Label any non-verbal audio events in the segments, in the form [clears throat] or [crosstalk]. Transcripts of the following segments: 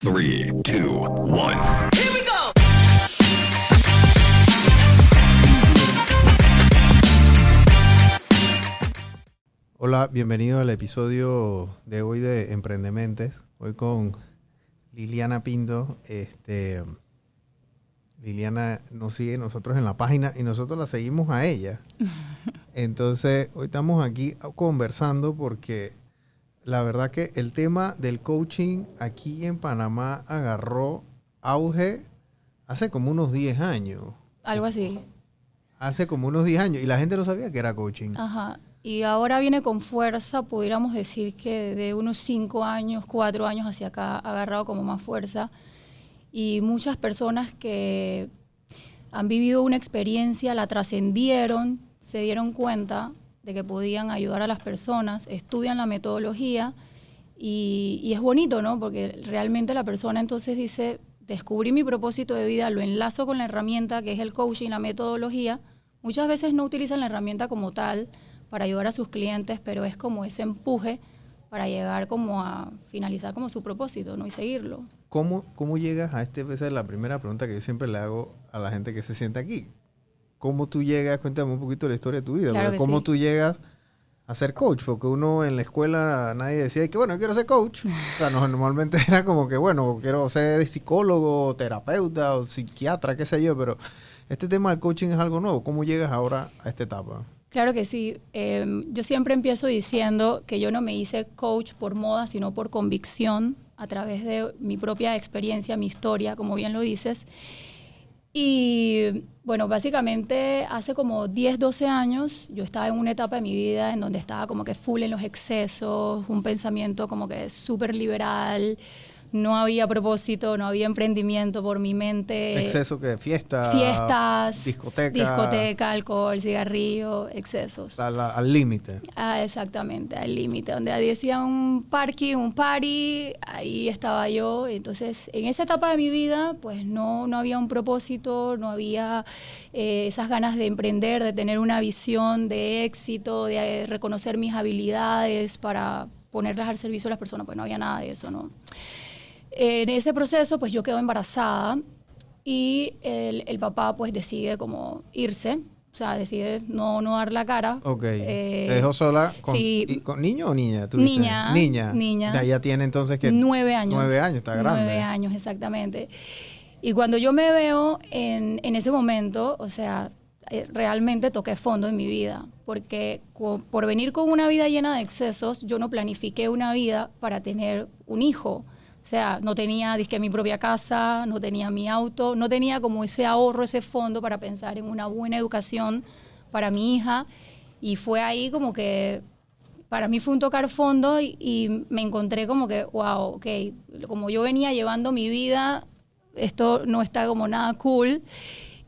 Three, two, one. Hola, bienvenido al episodio de hoy de Emprendementes. Hoy con Liliana Pinto. Este, Liliana nos sigue nosotros en la página y nosotros la seguimos a ella. [laughs] Entonces, hoy estamos aquí conversando porque la verdad que el tema del coaching aquí en Panamá agarró auge hace como unos 10 años. Algo así. Hace como unos 10 años y la gente no sabía que era coaching. Ajá. Y ahora viene con fuerza, pudiéramos decir que de unos 5 años, 4 años hacia acá ha agarrado como más fuerza. Y muchas personas que han vivido una experiencia, la trascendieron, se dieron cuenta de que podían ayudar a las personas, estudian la metodología y, es bonito, ¿no? Porque realmente la persona entonces dice, descubrí mi propósito de vida, lo enlazo con la herramienta que es el coaching, la metodología. Muchas veces no utilizan la herramienta como tal para ayudar a sus clientes, pero es como ese empuje para llegar como a finalizar como su propósito, ¿no? Y seguirlo. ¿Cómo, cómo llegas a este? Esa es la primera pregunta que yo siempre le hago a la gente que se sienta aquí. ¿Cómo tú llegas? Cuéntame un poquito la historia de tu vida. Claro ¿Cómo sí. tú llegas a ser coach? Porque uno en la escuela nadie decía que, bueno, yo quiero ser coach. [laughs] O sea, no- normalmente era como que, bueno, quiero ser psicólogo, terapeuta o psiquiatra, qué sé yo, pero este tema del coaching es algo nuevo. ¿Cómo llegas ahora a esta etapa? Claro que sí. Eh, yo siempre empiezo diciendo que yo no me hice coach por moda, sino por convicción, a través de mi propia experiencia, mi historia, como bien lo dices. Y bueno, básicamente hace como 10, 12 años yo estaba en una etapa de mi vida en donde estaba como que full en los excesos, un pensamiento como que súper liberal, no había propósito, no había emprendimiento por mi mente. Exceso que fiesta, Fiestas, discoteca, discoteca, alcohol, cigarrillo, excesos. al límite. Ah, exactamente, al límite. Donde decía un parking, un party, ahí estaba yo. Entonces, en esa etapa de mi vida, pues no, no había un propósito, no había eh, esas ganas de emprender, de tener una visión de éxito, de eh, reconocer mis habilidades para ponerlas al servicio de las personas. Pues no había nada de eso, ¿no? En ese proceso, pues yo quedo embarazada y el, el papá pues decide como irse, o sea, decide no, no dar la cara. Ok. Eh, ¿Te dejó sola con, sí. y- con niño o niña? tú? Niña, Niña. niña. Ya, ya tiene entonces que... Nueve años. Nueve años, está grande. Nueve años, exactamente. Y cuando yo me veo en, en ese momento, o sea, eh, realmente toqué fondo en mi vida, porque por venir con una vida llena de excesos, yo no planifiqué una vida para tener un hijo. O sea, no tenía dizque, mi propia casa, no tenía mi auto, no tenía como ese ahorro, ese fondo para pensar en una buena educación para mi hija. Y fue ahí como que para mí fue un tocar fondo y, y me encontré como que, wow, ok, como yo venía llevando mi vida, esto no está como nada cool.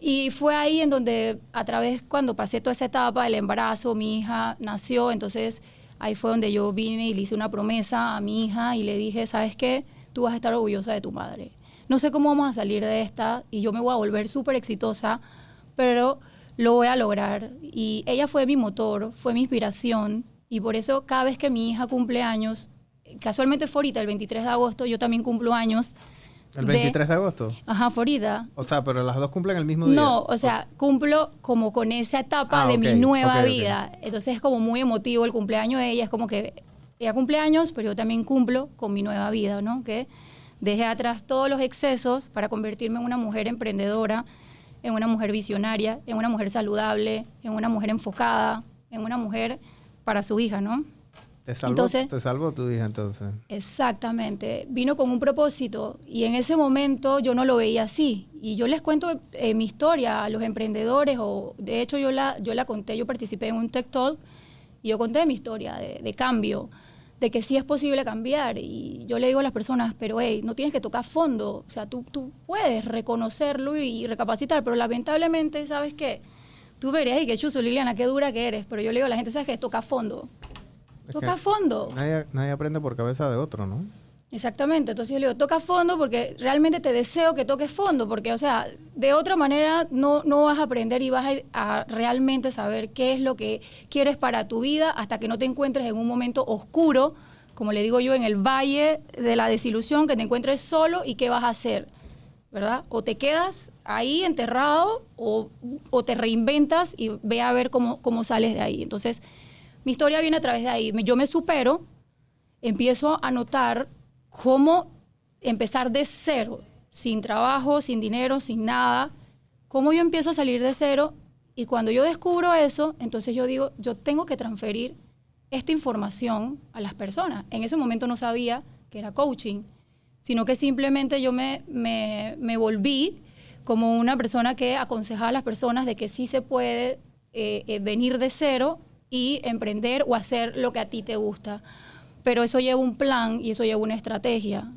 Y fue ahí en donde, a través, cuando pasé toda esa etapa del embarazo, mi hija nació, entonces ahí fue donde yo vine y le hice una promesa a mi hija y le dije, ¿sabes qué? Tú vas a estar orgullosa de tu madre. No sé cómo vamos a salir de esta y yo me voy a volver súper exitosa, pero lo voy a lograr. Y ella fue mi motor, fue mi inspiración. Y por eso cada vez que mi hija cumple años, casualmente fue ahorita, el 23 de agosto, yo también cumplo años. ¿El de- 23 de agosto? Ajá, fue ahorita. O sea, pero las dos cumplen el mismo día. No, o sea, cumplo como con esa etapa Ah, de ok, mi nueva ok, ok. vida. Entonces es como muy emotivo el cumpleaños de ella. Es como que ella cumple años, pero yo también cumplo con mi nueva vida, ¿no? Que dejé atrás todos los excesos para convertirme en una mujer emprendedora, en una mujer visionaria, en una mujer saludable, en una mujer enfocada, en una mujer para su hija, ¿no? Te salvó, Entonces- te salvó tu hija entonces. Exactamente, vino con un propósito y en ese momento yo no lo veía así. Y yo les cuento eh, mi historia a los emprendedores, o de hecho yo la, yo la conté, yo participé en un Tech Talk y yo conté mi historia de, de cambio, de que sí es posible cambiar. Y yo le digo a las personas, pero hey, no tienes que tocar fondo, o sea, tú, tú puedes reconocerlo y recapacitar, pero lamentablemente, ¿sabes qué? Tú verías y que chuzo, Liliana, qué dura que eres, pero yo le digo a la gente, ¿sabes qué? Toca fondo. Es Toca fondo. Nadie, nadie aprende por cabeza de otro, ¿no? Exactamente, entonces yo le digo, toca fondo porque realmente te deseo que toques fondo, porque, o sea, de otra manera no, no vas a aprender y vas a, a realmente saber qué es lo que quieres para tu vida hasta que no te encuentres en un momento oscuro como le digo yo, en el valle de la desilusión, que te encuentres solo y qué vas a hacer, ¿verdad? O te quedas ahí enterrado o, o te reinventas y ve a ver cómo, cómo sales de ahí. Entonces, mi historia viene a través de ahí. Yo me supero, empiezo a notar cómo empezar de cero, sin trabajo, sin dinero, sin nada, cómo yo empiezo a salir de cero y cuando yo descubro eso, entonces yo digo, yo tengo que transferir esta información a las personas. En ese momento no sabía que era coaching, sino que simplemente yo me, me, me volví como una persona que aconsejaba a las personas de que sí se puede eh, eh, venir de cero y emprender o hacer lo que a ti te gusta. Pero eso lleva un plan y eso lleva una estrategia.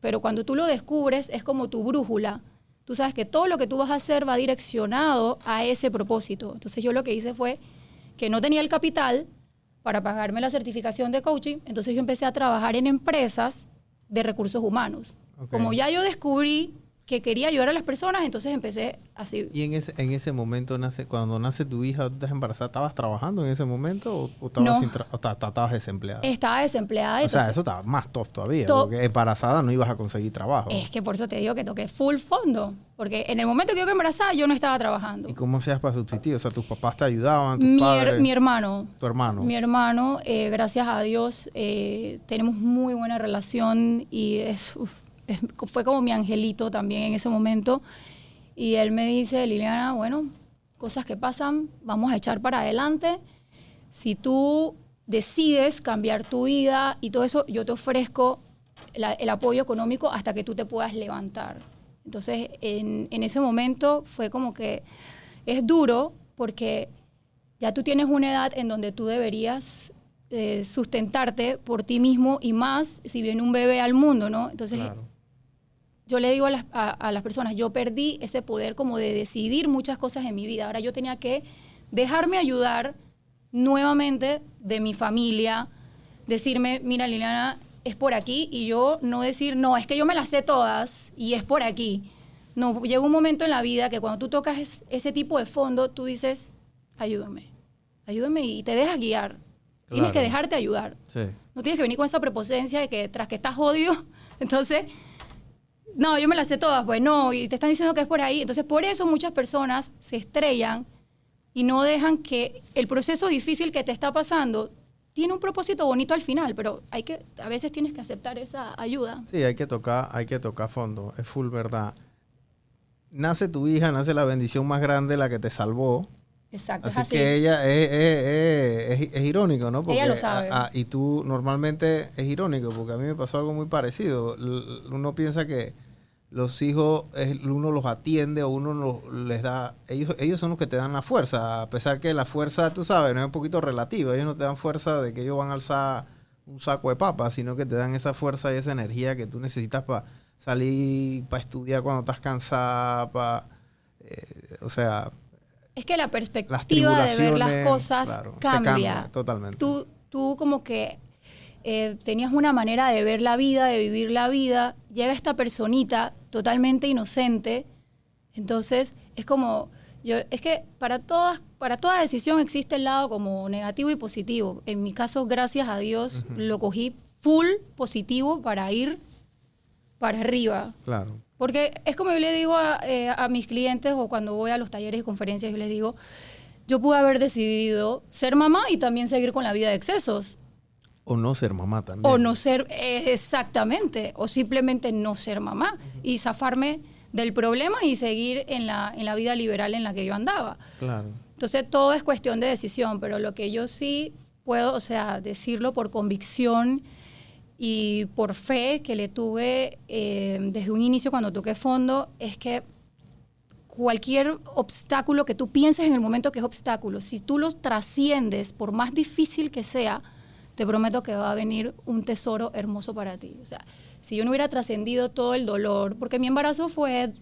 Pero cuando tú lo descubres es como tu brújula. Tú sabes que todo lo que tú vas a hacer va direccionado a ese propósito. Entonces yo lo que hice fue que no tenía el capital para pagarme la certificación de coaching, entonces yo empecé a trabajar en empresas de recursos humanos. Como ya yo descubrí que quería ayudar a las personas, entonces empecé así. Y en ese, en ese momento, nace, cuando nace tu hija, estás embarazada, ¿estabas trabajando en ese momento o, o estabas, No. sin tra- o ta- ta- estabas desempleada? Estaba desempleada. o sea, eso estaba más tough todavía, To- porque embarazada no ibas a conseguir trabajo. Es que por eso te digo que toqué full fondo, porque en el momento que yo quedé embarazada yo no estaba trabajando. ¿Y cómo hacías para subsistir? O sea, tus papás te ayudaban, tus Mi, her- mi hermano, tu hermano. mi hermano, eh, gracias a Dios, eh, tenemos muy buena relación y es, uf, es- fue como mi angelito también en ese momento. Y él me dice, Liliana, bueno, cosas que pasan, vamos a echar para adelante. Si tú decides cambiar tu vida y todo eso, yo te ofrezco el apoyo económico hasta que tú te puedas levantar. Entonces, en, en ese momento fue como que es duro porque ya tú tienes una edad en donde tú deberías eh, sustentarte por ti mismo y más si viene un bebé al mundo, ¿no? Entonces, Claro. Yo le digo a las, a- a las personas, yo perdí ese poder como de decidir muchas cosas en mi vida. Ahora yo tenía que dejarme ayudar nuevamente de mi familia, decirme, mira Liliana, es por aquí, y yo no decir, no, es que yo me las sé todas y es por aquí. No, llega un momento en la vida que cuando tú tocas es- ese tipo de fondo, tú dices, ayúdame, ayúdame y te dejas guiar. Tienes que Claro. dejarte ayudar. Sí. No tienes que venir con esa prepotencia de que tras que estás odio, [laughs] entonces, no, yo me las sé todas, pues no, y te están diciendo que es por ahí. Entonces, por eso muchas personas se estrellan y no dejan que el proceso difícil que te está pasando tiene un propósito bonito al final, pero hay que, a veces tienes que aceptar esa ayuda. Sí, hay que tocar, hay que tocar fondo, es full verdad. Nace tu hija, nace la bendición más grande, la que te salvó. Exacto, Así, es así. que ella es, es- es- es irónico, ¿no? Ella lo sabe. a- a- y tú normalmente es irónico, porque a mí me pasó algo muy parecido. L- Uno piensa que los hijos, es- uno los atiende o uno los- les da, ellos, ellos son los que te dan la fuerza, a pesar que la fuerza, tú sabes, no es un poquito relativa. Ellos no te dan fuerza de que ellos van a alzar un saco de papas, sino que te dan esa fuerza y esa energía que tú necesitas para salir, para estudiar cuando estás cansada, para, o sea, Es que la perspectiva de ver las cosas claro, cambia. totalmente. Tú, tú como que eh, tenías una manera de ver la vida, de vivir la vida. Llega esta personita totalmente inocente. Entonces, es como, yo, es que para todas, para toda decisión existe el lado como negativo y positivo. En mi caso, gracias a Dios, lo cogí full positivo para ir para arriba. Claro. Porque es como yo le digo a, eh, a mis clientes o cuando voy a los talleres y conferencias, yo les digo, yo pude haber decidido ser mamá y también seguir con la vida de excesos. O no ser mamá también. O no ser, eh, exactamente, o simplemente no ser mamá y zafarme del problema y seguir en la, en la vida liberal en la que yo andaba. Claro. Entonces todo es cuestión de decisión, pero lo que yo sí puedo, o sea, decirlo por convicción y por fe que le tuve eh, desde un inicio cuando toqué fondo, es que cualquier obstáculo que tú pienses en el momento que es obstáculo, si tú los trasciendes, por más difícil que sea, te prometo que va a venir un tesoro hermoso para ti. O sea, si yo no hubiera trascendido todo el dolor, porque mi embarazo fue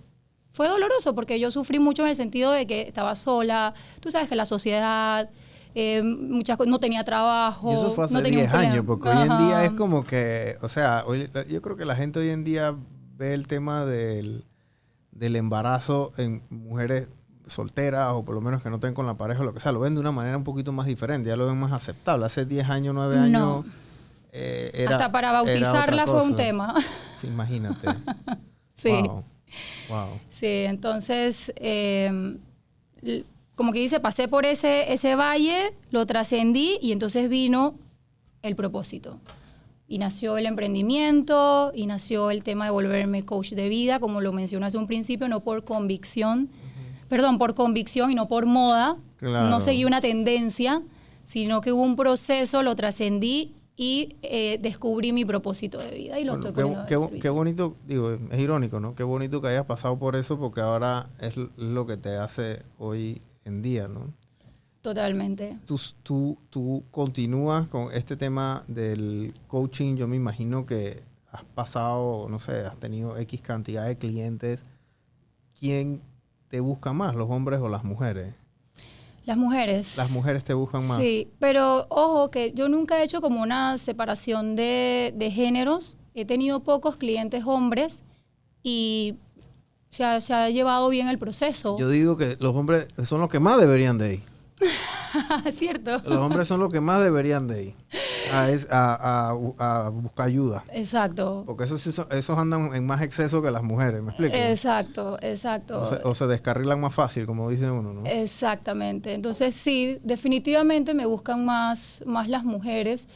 fue doloroso porque yo sufrí mucho en el sentido de que estaba sola, tú sabes que la sociedad, eh, muchas no tenía trabajo. Y eso fue hace no tenía 10 un plan. años, porque hoy en día es como que, o sea, hoy- yo creo que la gente hoy en día ve el tema del, del embarazo en mujeres solteras o por lo menos que no estén con la pareja o lo que sea, lo ven de una manera un poquito más diferente, ya lo ven más aceptable. Hace 10 años, 9 años, No. eh, era- Hasta para bautizarla fue un tema. [laughs] Sí, imagínate. [laughs] Sí. Wow. Wow. Sí, entonces, eh, como que dice, pasé por ese, ese valle, lo trascendí y entonces vino el propósito. Y nació el emprendimiento, y nació el tema de volverme coach de vida, como lo mencioné hace un principio, no por convicción, perdón, por convicción y no por moda. Claro. No seguí una tendencia, sino que hubo un proceso, lo trascendí y eh, descubrí mi propósito de vida y lo Bueno, estoy qué, qué bonito, digo, es irónico, ¿no? Qué bonito que hayas pasado por eso porque ahora es lo que te hace hoy en día, ¿no? Totalmente. Tú, tú, tú continúas con este tema del coaching, yo me imagino que has pasado, no sé, has tenido X cantidad de clientes. ¿Quién te busca más, los hombres o las mujeres? Las mujeres. Las mujeres te buscan más. Sí, pero ojo que yo nunca he hecho como una separación de, de géneros. He tenido pocos clientes hombres y se ha, se ha llevado bien el proceso. Yo digo que los hombres son los que más deberían de ir. [laughs] ¿Cierto? Los hombres son los que más deberían de ir a, es- a- a- a buscar ayuda. Exacto. Porque esos, esos andan en más exceso que las mujeres, ¿me explico? Exacto, exacto. O se, o se descarrilan más fácil, como dice uno, ¿no? Exactamente. Entonces sí, definitivamente me buscan más, más las mujeres.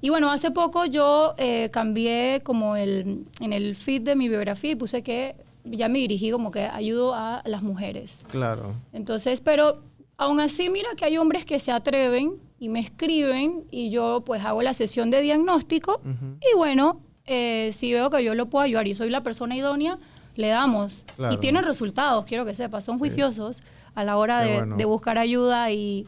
Y bueno, hace poco yo eh, cambié como el, en el feed de mi biografía y puse que ya me dirigí como que ayudo a las mujeres. Claro. Entonces, pero aún así, mira que hay hombres que se atreven y me escriben y yo pues hago la sesión de diagnóstico Ujú. y bueno, eh, si veo que yo lo puedo ayudar y soy la persona idónea, le damos. Claro. Y tienen resultados, quiero que sepas, son juiciosos a la hora de, bueno. de buscar ayuda y,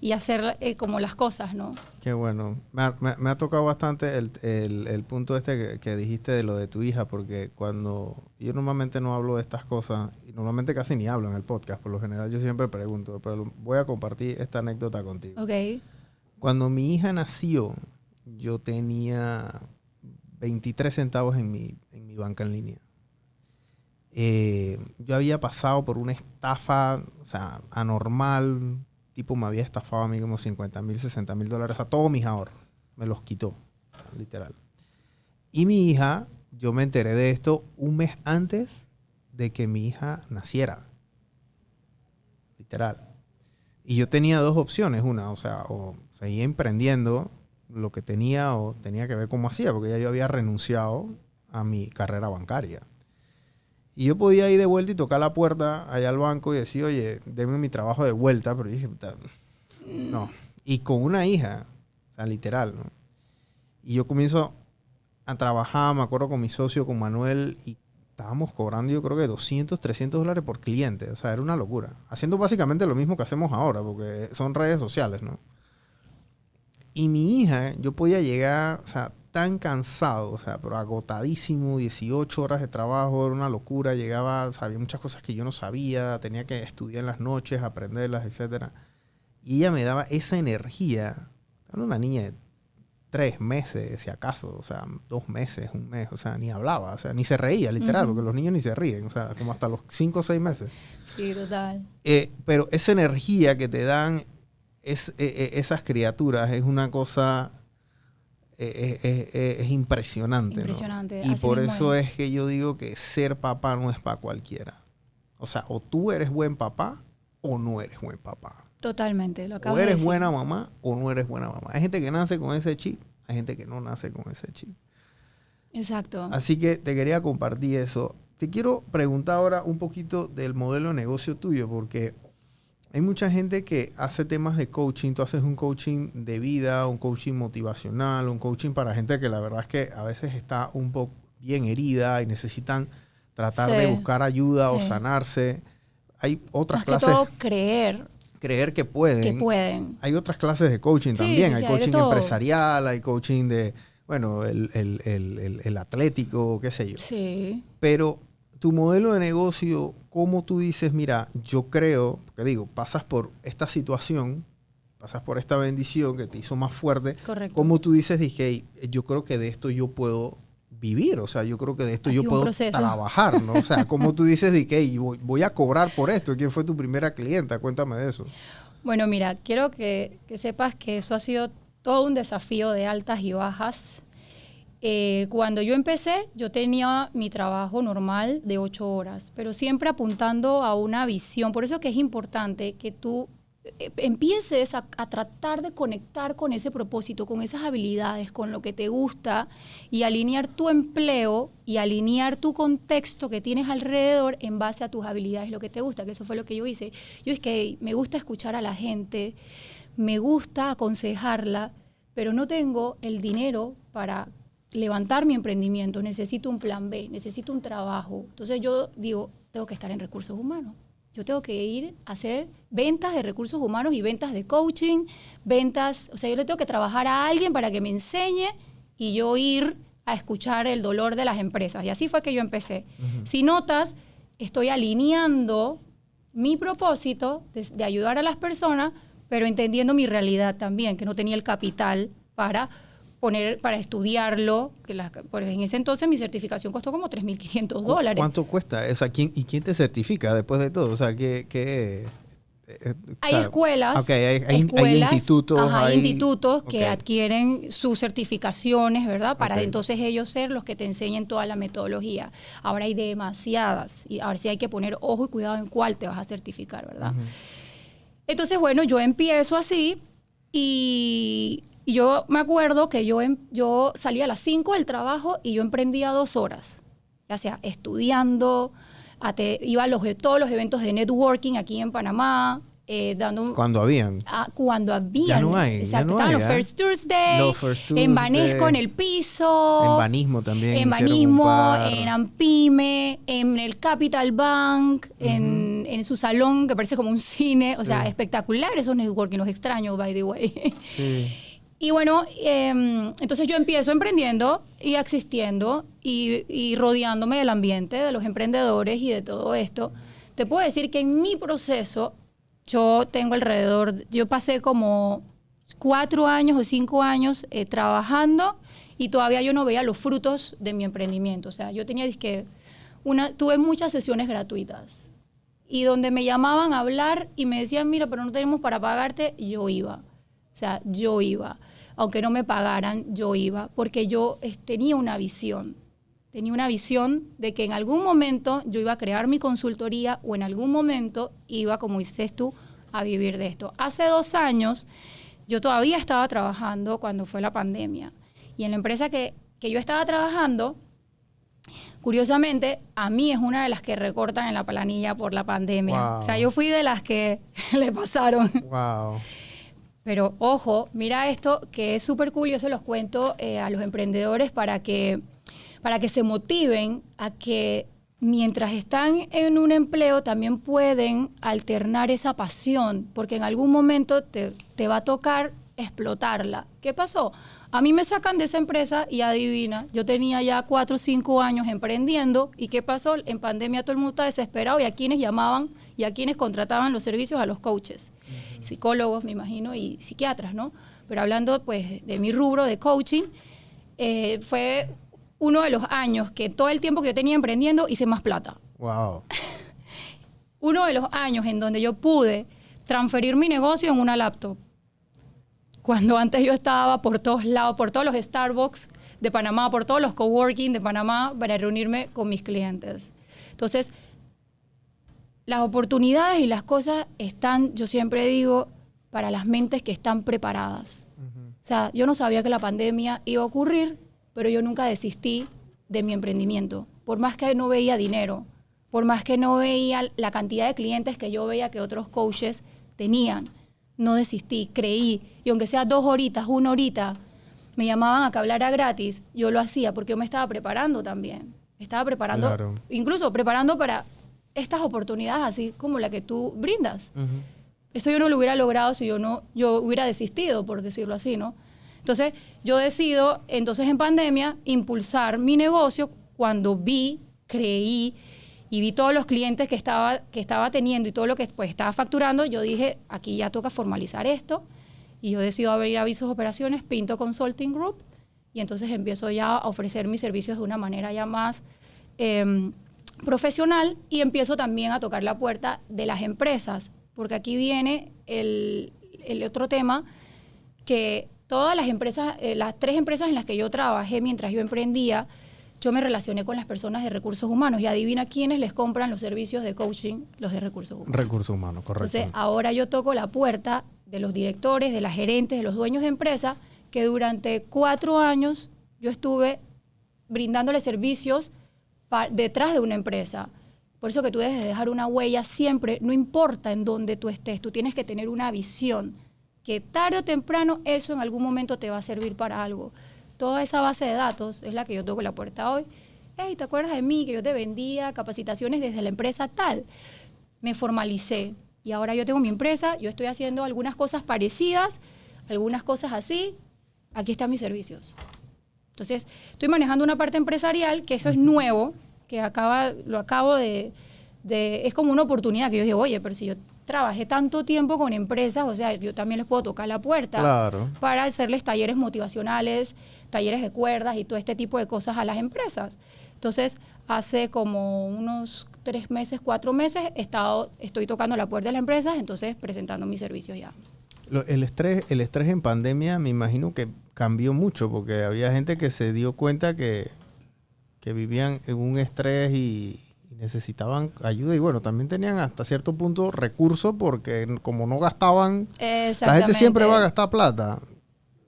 y hacer eh, como las cosas, ¿no? Qué bueno. Me ha, me- me ha tocado bastante el, el- el punto este que, que dijiste de lo de tu hija, porque cuando yo normalmente no hablo de estas cosas, y normalmente casi ni hablo en el podcast, por lo general yo siempre pregunto, pero voy a compartir esta anécdota contigo. Ok. Cuando mi hija nació, yo tenía 23 centavos en mi, en mi banca en línea. Eh, yo había pasado por una estafa, o sea, anormal. Tipo me había estafado a mí como 50 mil, 60 mil dólares a todos mis ahorros. Me los quitó, literal. Y mi hija, yo me enteré de esto un mes antes de que mi hija naciera. Literal. Y yo tenía dos opciones, una, o sea, o seguía emprendiendo lo que tenía o tenía que ver cómo hacía, porque ya yo había renunciado a mi carrera bancaria. Y yo podía ir de vuelta y tocar la puerta allá al banco y decir, oye, denme mi trabajo de vuelta, pero yo dije, "Puta, no. Y con una hija, o sea, literal, ¿no? Y yo comienzo a trabajar, me acuerdo con mi socio, con Manuel, y estábamos cobrando yo creo que 200, 300 dólares por cliente. O sea, era una locura. Haciendo básicamente lo mismo que hacemos ahora, porque son redes sociales, ¿no? Y mi hija, yo podía llegar, o sea, tan cansado, o sea, pero agotadísimo, 18 horas de trabajo, era una locura, llegaba, sabía muchas cosas que yo no sabía, tenía que estudiar en las noches, aprenderlas, etcétera. Y ella me daba esa energía. Era una niña de tres meses, si acaso, o sea, dos meses, un mes, o sea, ni hablaba, o sea, ni se reía, literal, porque los niños ni se ríen, o sea, como hasta los cinco o seis meses. Sí, total. Eh, pero esa energía que te dan es, eh, eh, esas criaturas es una cosa, eh, eh, eh, es impresionante. ¿no? Impresionante, Y por eso es. es que yo digo que ser papá no es para cualquiera. O sea, o tú eres buen papá o no eres buen papá. Totalmente, lo O de eres decir. buena mamá o no eres buena mamá. Hay gente que nace con ese chip, hay gente que no nace con ese chip. Exacto. Así que te quería compartir eso. Te quiero preguntar ahora un poquito del modelo de negocio tuyo, porque hay mucha gente que hace temas de coaching. Tú haces un coaching de vida, un coaching motivacional, un coaching para gente que la verdad es que a veces está un poco bien herida y necesitan tratar de buscar ayuda o sanarse. Hay otras Más que clases, todo creer creer que pueden. que pueden. Hay otras clases de coaching Sí, también. sí, hay coaching empresarial, hay coaching de, bueno, el- el- el- el atlético, qué sé yo. Sí. Pero tu modelo de negocio, ¿cómo tú dices, mira, yo creo, porque digo, pasas por esta situación, pasas por esta bendición que te hizo más fuerte, Correcto. ¿cómo tú dices, dije, yo creo que de esto yo puedo vivir? O sea, yo creo que de esto yo puedo proceso. trabajar, ¿no? O sea, [laughs] ¿cómo tú dices, dije, voy, voy a cobrar por esto? ¿Quién fue tu primera clienta? Cuéntame de eso. Bueno, mira, quiero que, que sepas que eso ha sido todo un desafío de altas y bajas. Eh, cuando yo empecé, yo tenía mi trabajo normal de ocho horas, pero siempre apuntando a una visión. Por eso que es importante que tú eh, empieces a, a, tratar de conectar con ese propósito, con esas habilidades, con lo que te gusta y alinear tu empleo y alinear tu contexto que tienes alrededor en base a tus habilidades, lo que te gusta, que eso fue lo que yo hice. Yo es que me gusta escuchar a la gente, me gusta aconsejarla, pero no tengo el dinero para levantar mi emprendimiento, necesito un plan B, necesito un trabajo. Entonces yo digo, tengo que estar en recursos humanos. Yo tengo que ir a hacer ventas de recursos humanos y ventas de coaching, ventas, o sea, yo le tengo que trabajar a alguien para que me enseñe y yo ir a escuchar el dolor de las empresas. Y así fue que yo empecé. Si notas, estoy alineando mi propósito de, de ayudar a las personas, pero entendiendo mi realidad también, que no tenía el capital para poner para estudiarlo, que la, por en ese entonces mi certificación costó como 3.500 dólares. ¿Cuánto cuesta? O sea, ¿quién, ¿Y quién te certifica después de todo? O sea, ¿qué...? qué eh, hay escuelas, okay, hay, hay, escuelas, hay, institutos, ajá, hay institutos que adquieren sus certificaciones, ¿verdad? Para okay. entonces ellos ser los que te enseñen toda la metodología. Ahora hay demasiadas y ahora sí hay que poner ojo y cuidado en cuál te vas a certificar, ¿verdad? Uh -huh. Entonces, bueno, yo empiezo así y y yo me acuerdo que yo, yo salía a las 5 del trabajo y yo emprendía dos horas, ya sea estudiando, te, iba a los, todos los eventos de networking aquí en Panamá, eh, dando cuando habían ah, cuando habían ya no hay exacto ya no estaban hay, los ¿eh? First Tuesday, Los First Tuesday. en Banisco en el piso en Banismo también en Banismo en Ampime en el Capital Bank en, en su salón que parece como un cine o sea Sí. espectacular esos networking los extraño by the way Sí. Y bueno, eh, entonces yo empiezo emprendiendo y existiendo y, rodeándome del ambiente, de los emprendedores y de todo esto. Te puedo decir que en mi proceso yo tengo alrededor, yo pasé como cuatro años o cinco años eh, trabajando y todavía yo no veía los frutos de mi emprendimiento. O sea, yo tenía que una, tuve muchas sesiones gratuitas y donde me llamaban a hablar y me decían, mira, pero no tenemos para pagarte, yo iba. O sea, yo iba aunque no me pagaran, yo iba, porque yo eh, tenía una visión. Tenía una visión de que en algún momento yo iba a crear mi consultoría o en algún momento iba, como dices tú, a vivir de esto. Hace dos años yo todavía estaba trabajando cuando fue la pandemia. Y en la empresa que, que yo estaba trabajando, curiosamente, a mí es una de las que recortan en la planilla por la pandemia. Wow. O sea, yo fui de las que [laughs] le pasaron. Wow. Pero ojo, mira esto que es súper cool, se los cuento eh, a los emprendedores para que, para que se motiven a que mientras están en un empleo también pueden alternar esa pasión, porque en algún momento te, te va a tocar explotarla. ¿Qué pasó? A mí me sacan de esa empresa y adivina, yo tenía ya cuatro o cinco años emprendiendo y ¿qué pasó? En pandemia todo el mundo está desesperado y a quienes llamaban y a quienes contrataban los servicios a los coaches. Psicólogos me imagino y psiquiatras, ¿no? Pero hablando pues de mi rubro de coaching, eh, fue uno de los años que todo el tiempo que yo tenía emprendiendo hice más plata. Wow. [laughs] uno de los años en donde yo pude transferir mi negocio en una laptop cuando antes yo estaba por todos lados, por todos los Starbucks de Panamá, por todos los coworking de Panamá para reunirme con mis clientes. Entonces, las oportunidades y las cosas están, yo siempre digo, para las mentes que están preparadas. Uh -huh. O sea, yo no sabía que la pandemia iba a ocurrir, pero yo nunca desistí de mi emprendimiento. Por más que no veía dinero, por más que no veía la cantidad de clientes que yo veía que otros coaches tenían no desistí, creí. Y aunque sea dos horitas, una horita, me llamaban a que hablara gratis, yo lo hacía porque yo me estaba preparando también. Me estaba preparando, claro. incluso preparando para estas oportunidades así como la que tú brindas. Uh -huh. Esto yo no lo hubiera logrado si yo no, yo hubiera desistido, por decirlo así, ¿no? Entonces, yo decido, entonces en pandemia, impulsar mi negocio cuando vi, creí, y vi todos los clientes que estaba, que estaba teniendo y todo lo que pues, estaba facturando, yo dije, aquí ya toca formalizar esto. Y yo decido abrir avisos operaciones, Pinto Consulting Group, y entonces empiezo ya a ofrecer mis servicios de una manera ya más eh, profesional y empiezo también a tocar la puerta de las empresas, porque aquí viene el, el otro tema que todas las empresas, eh, las tres empresas en las que yo trabajé mientras yo emprendía, yo me relacioné con las personas de recursos humanos y adivina quiénes les compran los servicios de coaching, los de recursos humanos. Recursos humanos, correcto. Entonces, ahora yo toco la puerta de los directores, de las gerentes, de los dueños de empresa, que durante cuatro años yo estuve brindándole servicios detrás de una empresa. Por eso que tú debes de dejar una huella siempre, no importa en dónde tú estés, tú tienes que tener una visión, que tarde o temprano eso en algún momento te va a servir para algo. Toda esa base de datos es la que yo toco la puerta hoy. Hey, ¿te acuerdas de mí que yo te vendía capacitaciones desde la empresa tal? me formalicé y ahora yo tengo mi empresa, yo estoy haciendo algunas cosas parecidas, algunas cosas así, aquí están mis servicios. Entonces, estoy manejando una parte empresarial que eso es nuevo, que acaba, lo acabo de, de- es como una oportunidad que yo digo, oye, pero si yo trabajé tanto tiempo con empresas, o sea, yo también les puedo tocar la puerta Claro. para hacerles talleres motivacionales, talleres de cuerdas y todo este tipo de cosas a las empresas. Entonces, hace como unos tres meses, cuatro meses, he estado, estoy tocando la puerta de las empresas, entonces presentando mis servicios ya. Lo- el estrés, el estrés en pandemia me imagino que cambió mucho porque había gente que se dio cuenta que, que vivían en un estrés y, y necesitaban ayuda y bueno, también tenían hasta cierto punto recursos porque como no gastaban, la gente siempre va a gastar plata.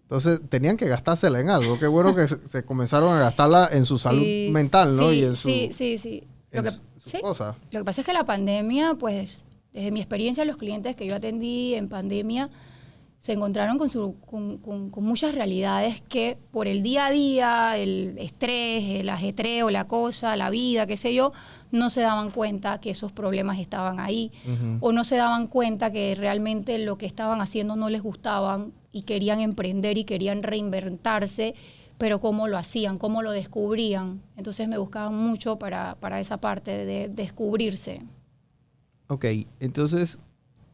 Entonces tenían que gastársela en algo. Qué bueno que se, se comenzaron a gastarla en su salud Sí, mental, ¿no? Sí, y en su, sí, sí. Lo que, sí. cosa. Lo que pasa es que la pandemia, pues, desde mi experiencia, los clientes que yo atendí en pandemia se encontraron con, su, con, con- con muchas realidades que por el día a día, el estrés, el ajetreo, la cosa, la vida, qué sé yo, no se daban cuenta que esos problemas estaban ahí o no se daban cuenta que realmente lo que estaban haciendo no les gustaban y querían emprender y querían reinventarse, pero cómo lo hacían, cómo lo descubrían. Entonces me buscaban mucho para, para esa parte de descubrirse. Ok, entonces,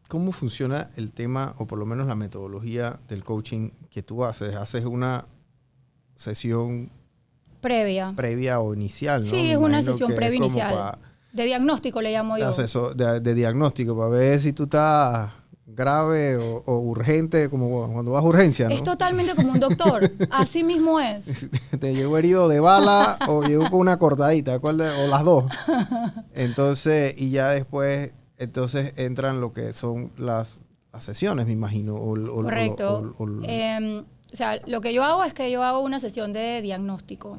¿cómo funciona el tema, o por lo menos la metodología del coaching que tú haces? ¿Haces una sesión Previa. previa o inicial? ¿no? Sí, Me es una sesión previa inicial. De diagnóstico le llamo yo. asesor- de- de diagnóstico, para ver si tú estás grave o, o urgente, como cuando vas a urgencia, ¿no? Es totalmente como un doctor. Así mismo es. [laughs] Te llegó herido de bala o llegó con una cortadita, ¿cuál de- o las dos. [laughs] Entonces, y ya después, entonces entran lo que son las, las sesiones, me imagino. o- Correcto. o- Em, o sea, lo que yo hago es que yo hago una sesión de diagnóstico.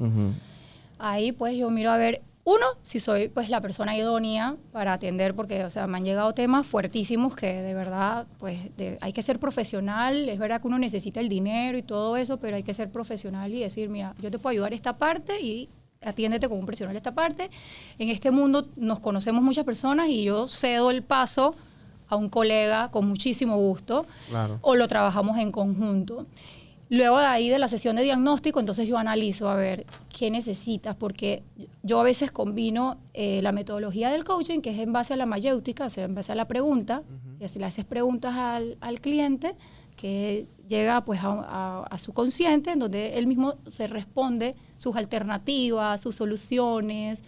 Ahí pues yo miro a ver, uno, si soy pues la persona idónea para atender, porque o sea, me han llegado temas fuertísimos que de verdad pues de- hay que ser profesional, es verdad que uno necesita el dinero y todo eso, pero hay que ser profesional y decir, mira, yo te puedo ayudar esta parte y atiéndete como un profesional esta parte. En este mundo nos conocemos muchas personas y yo cedo el paso a un colega con muchísimo gusto Claro. o lo trabajamos en conjunto. Luego de ahí de la sesión de diagnóstico, entonces yo analizo a ver qué necesitas, porque yo a veces combino eh, la metodología del coaching, que es en base a la mayéutica, o sea, en base a la pregunta, y así le haces preguntas al, al cliente, que llega pues a, a- a su consciente, en donde él mismo se responde sus alternativas, sus soluciones,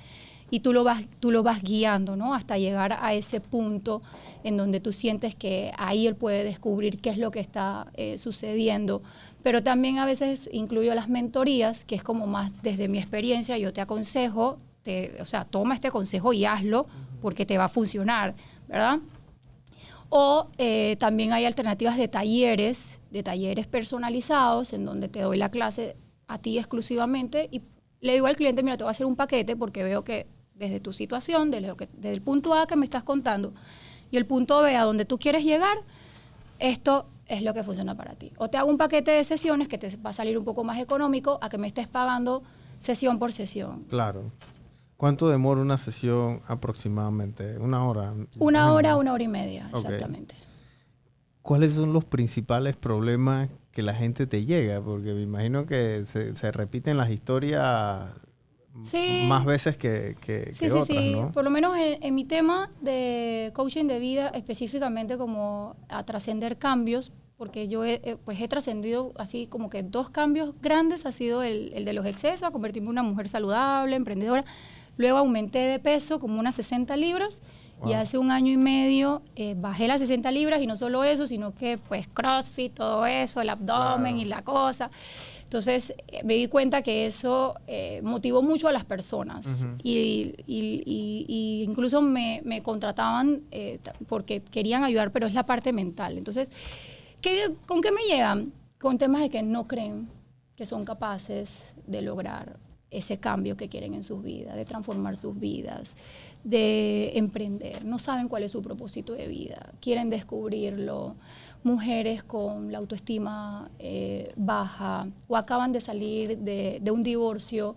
y tú lo vas, tú lo vas guiando, ¿no? Hasta llegar a ese punto en donde tú sientes que ahí él puede descubrir qué es lo que está eh, sucediendo. Pero también a veces incluyo las mentorías, que es como más desde mi experiencia, yo te aconsejo, te, o sea, toma este consejo y hazlo porque te va a funcionar, ¿verdad? O eh, también hay alternativas de talleres, de talleres personalizados, en donde te doy la clase a ti exclusivamente y le digo al cliente, mira, te voy a hacer un paquete porque veo que desde tu situación, desde, el punto A que me estás contando y el punto B a donde tú quieres llegar, esto es lo que funciona para ti. O te hago un paquete de sesiones que te va a salir un poco más económico a que me estés pagando sesión por sesión. Claro. ¿Cuánto demora una sesión aproximadamente? ¿Una hora? Una hora, una hora y media, exactamente. ¿Cuáles son los principales problemas que la gente te llega? Porque me imagino que se, se repiten las historias Sí. más veces que, que- Sí, que sí, otras, sí. ¿no? Por lo menos en, en mi tema de coaching de vida, específicamente como a trascender cambios, porque yo he, eh, pues he trascendido así como que dos cambios grandes, ha sido el, el de los excesos, a convertirme en una mujer saludable, emprendedora. Luego aumenté de peso como unas 60 libras Y Wow. hace un año y medio eh, bajé las 60 libras y no solo eso, sino que pues CrossFit, todo eso, el abdomen y la cosa. Entonces eh, me di cuenta que eso eh, motivó mucho a las personas Ujú. y, y- y- y incluso me, me contrataban eh, porque querían ayudar, pero es la parte mental. Entonces, ¿qué- ¿con qué me llegan? Con temas de que no creen que son capaces de lograr ese cambio que quieren en sus vidas, de transformar sus vidas, de emprender. No saben cuál es su propósito de vida, quieren descubrirlo. Mujeres con la autoestima eh, baja o acaban de salir de, de un divorcio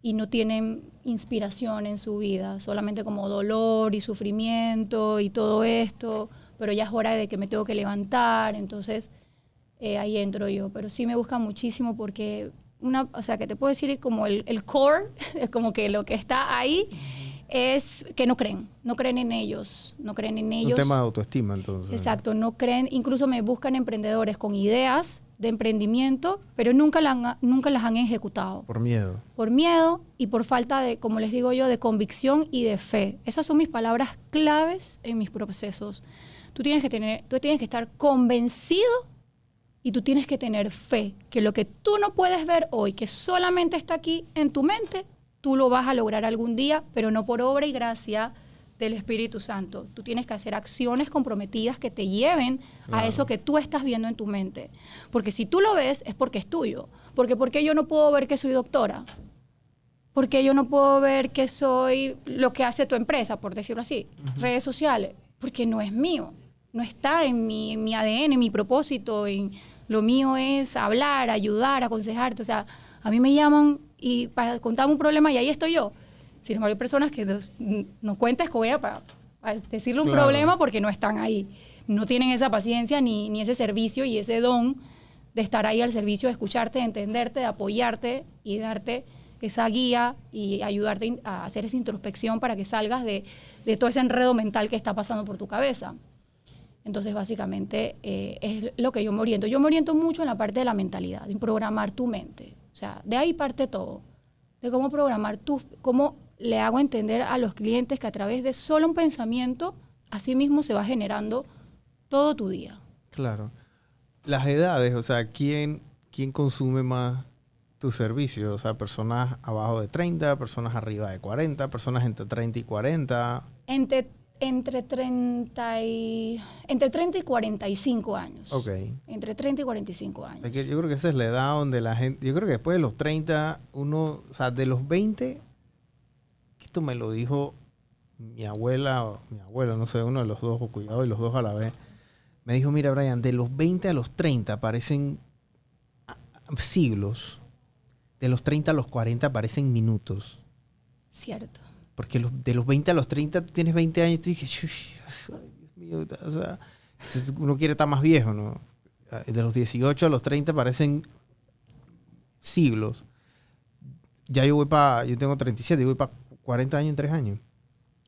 y no tienen inspiración en su vida, solamente como dolor y sufrimiento y todo esto, pero ya es hora de que me tengo que levantar, entonces eh, ahí entro yo, pero sí me busca muchísimo porque una, o sea, que te puedo decir como el, el core, [laughs] como que lo que está ahí es que no creen, no creen en ellos, no creen en Un ellos. tema de autoestima, entonces. Exacto, no creen, incluso me buscan emprendedores con ideas de emprendimiento, pero nunca, la han- nunca las han ejecutado Por miedo. por miedo y por falta de, como les digo yo, de convicción y de fe. Esas son mis palabras claves en mis procesos. Tú tienes que tener, tú tienes que estar convencido y tú tienes que tener fe que lo que tú no puedes ver hoy, que solamente está aquí en tu mente, tú lo vas a lograr algún día, pero no por obra y gracia del Espíritu Santo. Tú tienes que hacer acciones comprometidas que te lleven Claro. a eso que tú estás viendo en tu mente. Porque si tú lo ves, es porque es tuyo. Porque ¿por qué yo no puedo ver que soy doctora? Porque yo no puedo ver que soy lo que hace tu empresa, por decirlo así, redes sociales, porque no es mío, no está en mi, en mi ADN, en mi propósito, en lo mío es hablar, ayudar, aconsejarte, o sea, a mí me llaman y para contarme un problema y ahí estoy yo. Sin embargo, hay personas que nos, nos cuentan escoger para, para decirle un Claro. problema porque no están ahí, no tienen esa paciencia ni, ni ese servicio y ese don de estar ahí al servicio, de escucharte, de entenderte, de apoyarte y darte esa guía y ayudarte a hacer esa introspección para que salgas de, de todo ese enredo mental que está pasando por tu cabeza. Entonces, básicamente, eh, es lo que yo me oriento. Yo me oriento mucho en la parte de la mentalidad, en programar tu mente. O sea, de ahí parte todo. De cómo programar tu, cómo le hago entender a los clientes que a través de solo un pensamiento, así mismo se va generando todo tu día. Claro. Las edades, o sea, ¿quién, quién consume más tu servicio? O sea, personas abajo de 30, personas arriba de 40, personas entre 30 y 40. Entre, entre, 30 y, entre 30 y 45 años. Ok. Entre 30 y 45 O años. sea, que yo creo que esa es la edad donde la gente... Yo creo que después de los 30, uno... O sea, de los 20... Esto me lo dijo mi abuela, o mi abuelo, no sé, uno de los dos, o cuidado, y los dos a la vez. Me dijo, mira, Brian, de los 20 a los 30 parecen siglos. De los 30 a los 40 parecen minutos. Cierto. Porque los- de los 20 a los 30 tú tienes 20 años y tú dices, "Shush, ay, Dios mío, o sea, uno quiere estar más viejo, ¿no? Ah, De los 18 a los 30 parecen siglos. Ya yo voy para, yo tengo 37, yo voy para 40 años en 3 años.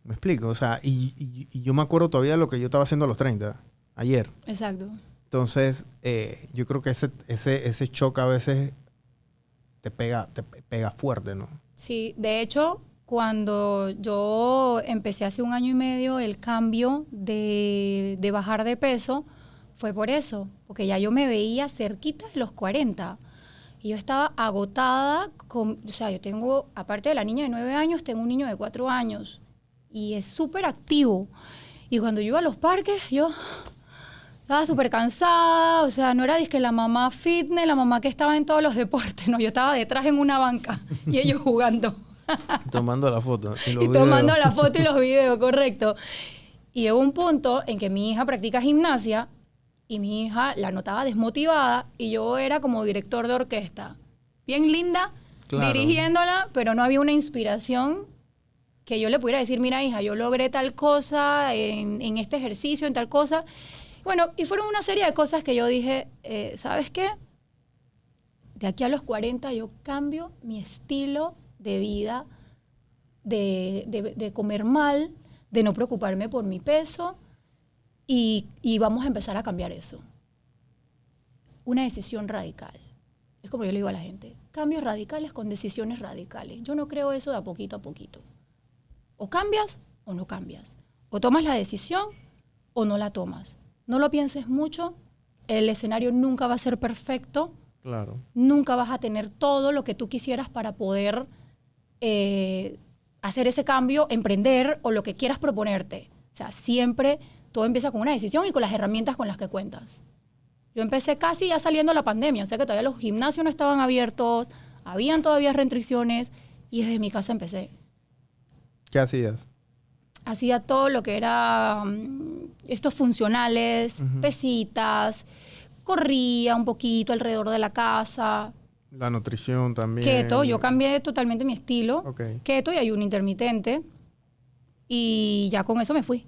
¿Me explico? O sea, y, y- y yo me acuerdo todavía de lo que yo estaba haciendo a los 30, ayer. Exacto. Entonces, eh, yo creo que ese, ese, ese shock a veces te pega, te pe- pega fuerte, ¿no? Sí, de hecho, cuando yo empecé hace un año y medio el cambio de, bajar de peso, fue por eso, porque ya yo me veía cerquita de los 40. Y yo estaba agotada, o sea, yo tengo, aparte de la niña de 9 años, tengo un niño de 4 años. Y es súper activo. Y cuando yo iba a los parques, yo estaba súper cansada, o sea, no era disque la mamá fitness, la mamá que estaba en todos los deportes, [laughs] no, yo estaba detrás en una banca y ellos jugando [laughs] Tomando la foto. Y, los y tomando videos. la foto y los [laughs] videos, correcto. Y llegó un punto en que mi hija practica gimnasia y mi hija la notaba desmotivada y yo era como director de orquesta. Bien linda, Claro. dirigiéndola, pero no había una inspiración que yo le pudiera decir, mira hija, yo logré tal cosa en, en este ejercicio, en tal cosa. Bueno, y fueron una serie de cosas que yo dije, eh, ¿sabes qué? De aquí a los 40 yo cambio mi estilo de vida, de, de- de comer mal, de no preocuparme por mi peso y, y vamos a empezar a cambiar eso. Una decisión radical. Es como yo le digo a la gente, cambios radicales con decisiones radicales. Yo no creo eso de a poquito a poquito. O cambias o no cambias. O tomas la decisión o no la tomas. No lo pienses mucho, el escenario nunca va a ser perfecto, Claro. nunca vas a tener todo lo que tú quisieras para poder eh, hacer ese cambio, emprender o lo que quieras proponerte. O sea, siempre todo empieza con una decisión y con las herramientas con las que cuentas. Yo empecé casi ya saliendo de la pandemia, o sea que todavía los gimnasios no estaban abiertos, habían todavía restricciones y desde mi casa empecé. ¿Qué hacías? Hacía todo lo que era mm, estos funcionales, pesitas, corría un poquito alrededor de la casa, La nutrición también. keto, yo cambié totalmente mi estilo, Ok. keto y ayuno intermitente y ya con eso me fui.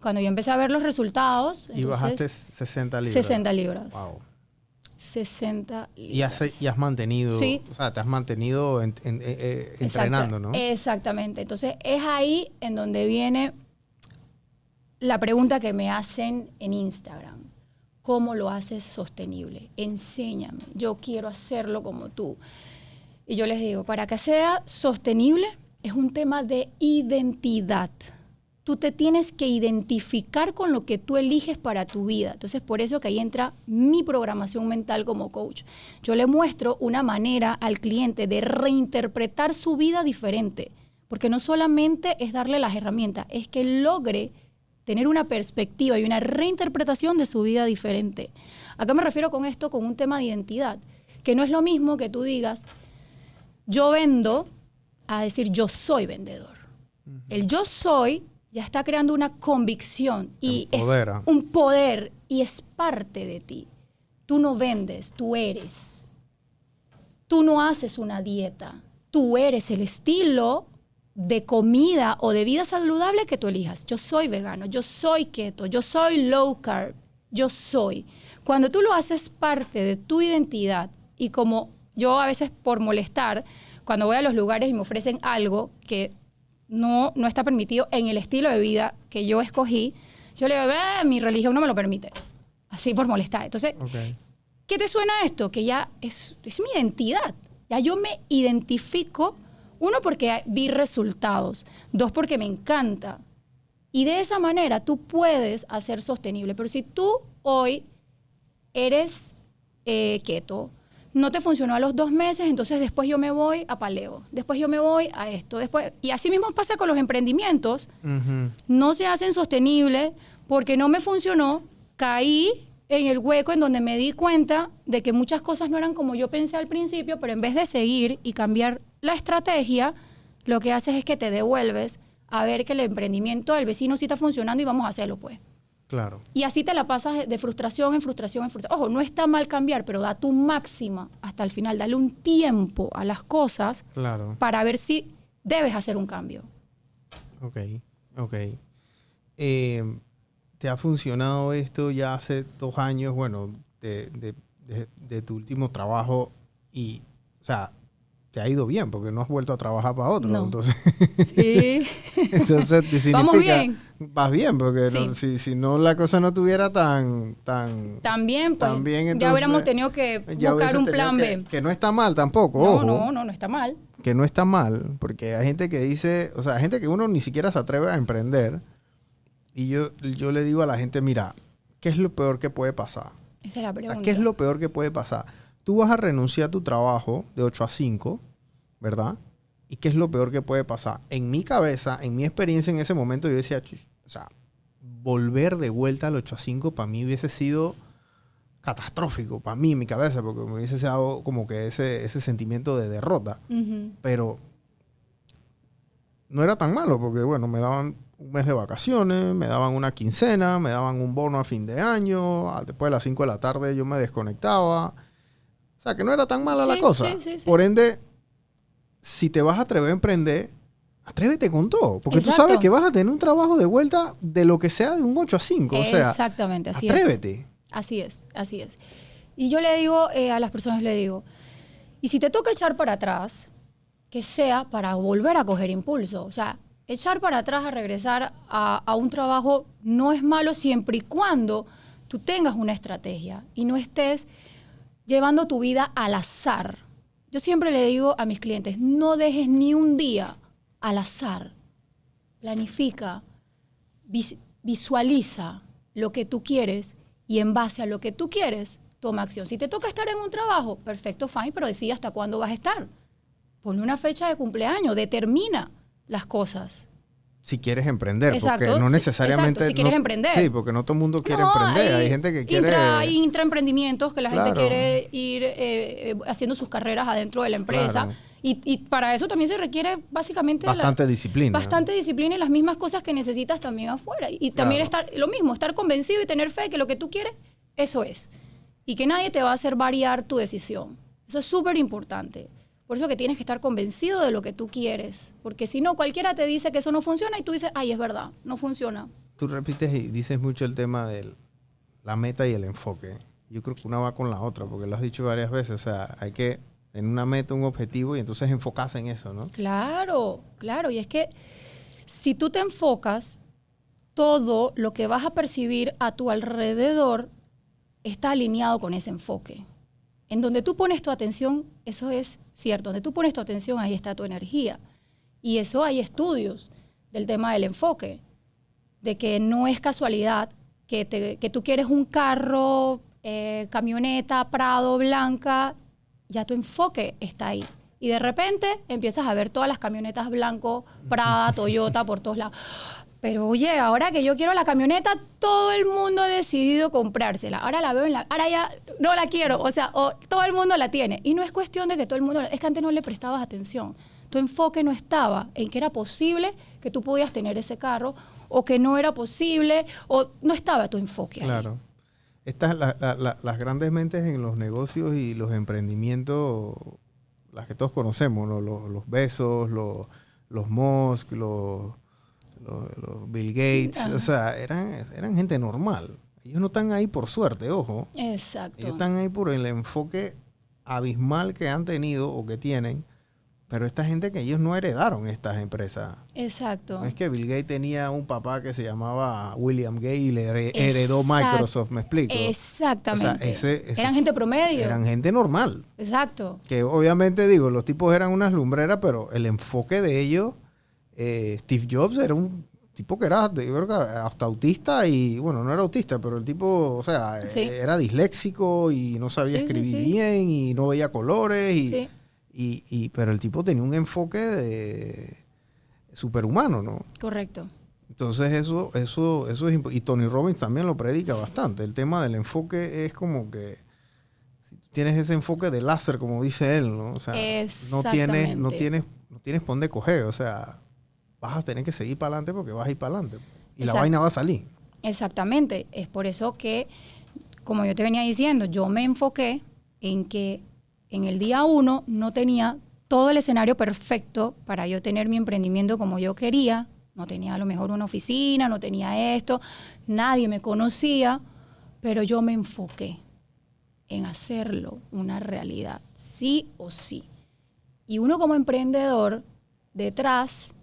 Cuando yo empecé a ver los resultados, Y bajaste 60 libras. 60 libras. Wow. 60 Y has, libras. y has mantenido, Sí. o sea, te has mantenido en- en- eh, eh, entrenando, ¿no? Exactamente. Entonces es ahí en donde viene la pregunta que me hacen en Instagram. ¿Cómo lo haces sostenible? Enséñame. Yo quiero hacerlo como tú. Y yo les digo, para que sea sostenible es un tema de identidad. Tú te tienes que identificar con lo que tú eliges para tu vida. Entonces, por eso que ahí entra mi programación mental como coach. Yo le muestro una manera al cliente de reinterpretar su vida diferente. Porque no solamente es darle las herramientas, es que logre tener una perspectiva y una reinterpretación de su vida diferente. ¿A qué me refiero con esto? Con un tema de identidad. Que no es lo mismo que tú digas, yo vendo, a decir yo soy vendedor. El yo soy ya está creando una convicción y es Empodera. un poder y es parte de ti. Tú no vendes, tú eres. Tú no haces una dieta, tú eres el estilo de comida o de vida saludable que tú elijas. Yo soy vegano, yo soy keto, yo soy low carb, yo soy. Cuando tú lo haces parte de tu identidad y como yo a veces por molestar, cuando voy a los lugares y me ofrecen algo que no, no está permitido en el estilo de vida que yo escogí, yo le digo, "Eh, mi religión no me lo permite. Así por molestar. Entonces, Ok. ¿Qué te suena esto? Que ya es, es mi identidad. Ya yo me identifico, uno, porque vi resultados, dos, porque me encanta. Y de esa manera tú puedes hacer sostenible. Pero si tú hoy eres eh, keto, no te funcionó a los dos meses, entonces después yo me voy a paleo, después yo me voy a esto, después... Y así mismo pasa con los emprendimientos. No se hacen sostenibles porque no me funcionó, caí en el hueco en donde me di cuenta de que muchas cosas no eran como yo pensé al principio, pero en vez de seguir y cambiar la estrategia, lo que haces es que te devuelves a ver que el emprendimiento del vecino sí está funcionando y vamos a hacerlo pues. Claro. Y así te la pasas de frustración en frustración en frustración. Ojo, no está mal cambiar, pero da tu máxima hasta el final. Dale un tiempo a las cosas Claro. para ver si debes hacer un cambio. Ok. Ok. Eh, ¿Te ha funcionado esto ya hace dos años, bueno, de, de- de- de tu último trabajo y, o sea, te ha ido bien porque no has vuelto a trabajar para otro? No. Entonces, Sí. [laughs] entonces significa, Vamos bien. Vas bien, porque no- si, si no la cosa no tuviera tan... tan También, pues, También, ya entonces, hubiéramos tenido que buscar un plan que, B. Que no está mal tampoco, No, ojo. no, no, no está mal. que no está mal, porque hay gente que dice, o sea, hay gente que uno ni siquiera se atreve a emprender. Y yo, yo le digo a la gente, mira, ¿qué es lo peor que puede pasar? Esa es la O pregunta. sea, ¿Qué es lo peor que puede pasar? Tú vas a renunciar a tu trabajo de 8 a 5, ¿verdad? ¿Y qué es lo peor que puede pasar? En mi cabeza, en mi experiencia en ese momento, yo decía, "Chuch, o sea, volver de vuelta al 8 a 5 para mí hubiese sido catastrófico, para mí en mi cabeza, porque me hubiese dado como que ese, ese sentimiento de derrota Ujú. pero no era tan malo porque, bueno, me daban un mes de vacaciones, me daban una quincena, me daban un bono a fin de año, después de las 5 de la tarde yo me desconectaba. O sea, que no era tan mala la Sí, cosa. sí, sí, sí. Por ende, si te vas a atrever a emprender, atrévete con todo, porque tú sabes que vas a tener un trabajo de vuelta de lo que sea de un 8 a 5, o sea, Exactamente, así es. atrévete. Así es, así es. Y yo le digo eh, a las personas, le digo, y si te toca echar para atrás, que sea para volver a coger impulso. O sea, echar para atrás a regresar a, a un trabajo no es malo siempre y cuando tú tengas una estrategia y no estés llevando tu vida al azar. Yo siempre le digo a mis clientes, no dejes ni un día al azar. Planifica. vis- visualiza lo que tú quieres y en base a lo que tú quieres, toma acción. Si te toca estar en un trabajo, perfecto, fine, pero decide hasta cuándo vas a estar. Ponle una fecha de cumpleaños, determina las cosas. Si quieres emprender, Exacto, porque no necesariamente... exacto, si quieres no- emprender. Sí, porque no todo el mundo quiere No, emprender. Hay, gente que quiere... Intra, hay intraemprendimientos que la gente quiere ir eh, eh, haciendo sus carreras adentro de la empresa. Claro. Y, y para eso también se requiere básicamente... la- Bastante disciplina. Bastante disciplina y las mismas cosas que necesitas también afuera. Y también Claro. estar, lo mismo, estar convencido y tener fe que lo que tú quieres, eso es. Y que nadie te va a hacer variar tu decisión. Eso es súper importante. Por eso que tienes que estar convencido de lo que tú quieres. Porque si no, cualquiera te dice que eso no funciona y tú dices, ay, es verdad, no funciona. Tú repites y dices mucho el tema de la meta y el enfoque. Yo creo que una va con la otra, porque lo has dicho varias veces. O sea, hay que tener una meta, un objetivo y entonces enfocarse en eso, ¿no? Claro, claro. Y es que si tú te enfocas, todo lo que vas a percibir a tu alrededor está alineado con ese enfoque. En donde tú pones tu atención, eso es cierto. Donde tú pones tu atención, ahí está tu energía. Y eso hay estudios del tema del enfoque, de que no es casualidad que, tú quieres un carro, eh, camioneta, Prado, blanca, ya tu enfoque está ahí. Y de repente empiezas a ver todas las camionetas blanco, Prada, Toyota, por todos lados. Pero oye, ahora que yo quiero la camioneta, todo el mundo ha decidido comprársela. Ahora la veo en la... Ahora ya no la quiero. O sea, todo el mundo la tiene. Y no es cuestión de que todo el mundo... Es que antes no le prestabas atención. Tu enfoque no estaba en que era posible que tú podías tener ese carro o que no era posible o no estaba tu enfoque ahí. Claro. Estas, la- la- la- las grandes mentes en los negocios y los emprendimientos, las que todos conocemos, ¿no? los, los Besos, los, los Musk, los, los- los Bill Gates, o sea, eran, eran gente normal. Ellos no están ahí por suerte, ojo. Exacto. Ellos están ahí por el enfoque abismal que han tenido o que tienen, pero esta gente que ellos no heredaron estas empresas. Exacto. No es que Bill Gates tenía un papá que se llamaba William Gates y le here- heredó Exact- Microsoft, ¿me explico? Exactamente. O sea, ese- ese- Eran gente promedio. Eran gente normal. Exacto. Que obviamente, digo, los tipos eran unas lumbreras, pero el enfoque de ellos, eh, Steve Jobs era un tipo que era, yo creo que hasta autista y, bueno, no era autista, pero el tipo, o sea, Sí. eh, era disléxico y no sabía Sí, escribir sí. bien y no veía colores y, y, y- pero el tipo tenía un enfoque de superhumano, ¿no? correcto. Entonces eso, eso, eso es y Tony Robbins también lo predica bastante. El tema del enfoque es como que si tienes ese enfoque de láser, como dice él, ¿no? O sea, no tienes, no tienes, no tienes por dónde coger. O sea, vas a tener que seguir para adelante porque vas a ir para adelante. Y la vaina va a salir. Exactamente. Es por eso que, como yo te venía diciendo, yo me enfoqué en que en el día uno no tenía todo el escenario perfecto para yo tener mi emprendimiento como yo quería. No tenía a lo mejor una oficina, no tenía esto, nadie me conocía, pero yo me enfoqué en hacerlo una realidad, sí o sí. Y uno como emprendedor, detrás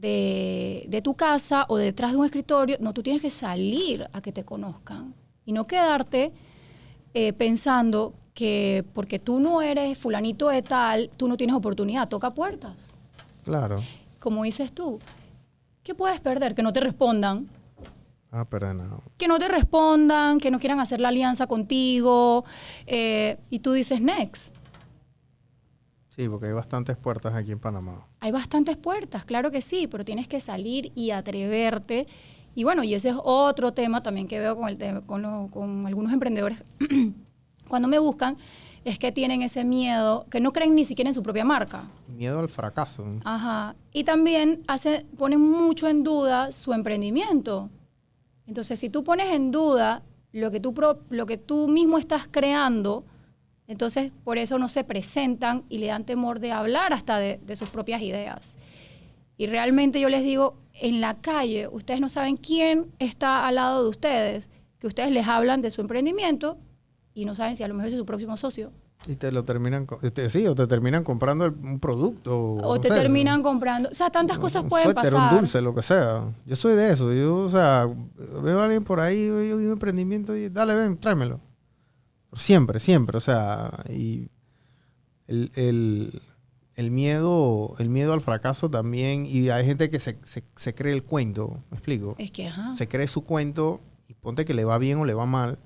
de, de tu casa o detrás de un escritorio, no, tú tienes que salir a que te conozcan y no quedarte eh, pensando que porque tú no eres fulanito de tal, tú no tienes oportunidad, toca puertas. Claro. Como dices tú, ¿qué puedes perder? Que no te respondan, Ah, perdón. no. que no te respondan, que no quieran hacer la alianza contigo eh, y tú dices next. Sí, porque hay bastantes puertas aquí en Panamá. Hay bastantes puertas, claro que sí, pero tienes que salir y atreverte. Y bueno, y ese es otro tema también que veo con, el tema- con, lo- con algunos emprendedores [clears throat] cuando me buscan, es que tienen ese miedo, que no creen ni siquiera en su propia marca. Miedo al fracaso. Ajá. Y también hace, ponen mucho en duda su emprendimiento. Entonces, si tú pones en duda lo que tú, pro- lo que tú mismo estás creando, entonces por eso no se presentan y le dan temor de hablar hasta de, de sus propias ideas. Y realmente yo les digo, en la calle, ustedes no saben quién está al lado de ustedes, que ustedes les hablan de su emprendimiento y no saben si a lo mejor es su próximo socio. Y te lo terminan, te- sí, o te terminan comprando el- un producto. O no te sé, terminan comprando. O sea, tantas cosas un pueden suéter, pasar. un dulce, lo que sea. Yo soy de eso. Yo, o sea, veo a alguien por ahí, veo un emprendimiento y dale, ven, tráemelo. Siempre, siempre. O sea, y el, el- el miedo, el miedo al fracaso también, y hay gente que se, se- se cree el cuento, ¿me explico? Es que, ajá. Se cree su cuento y ponte que le va bien o le va mal.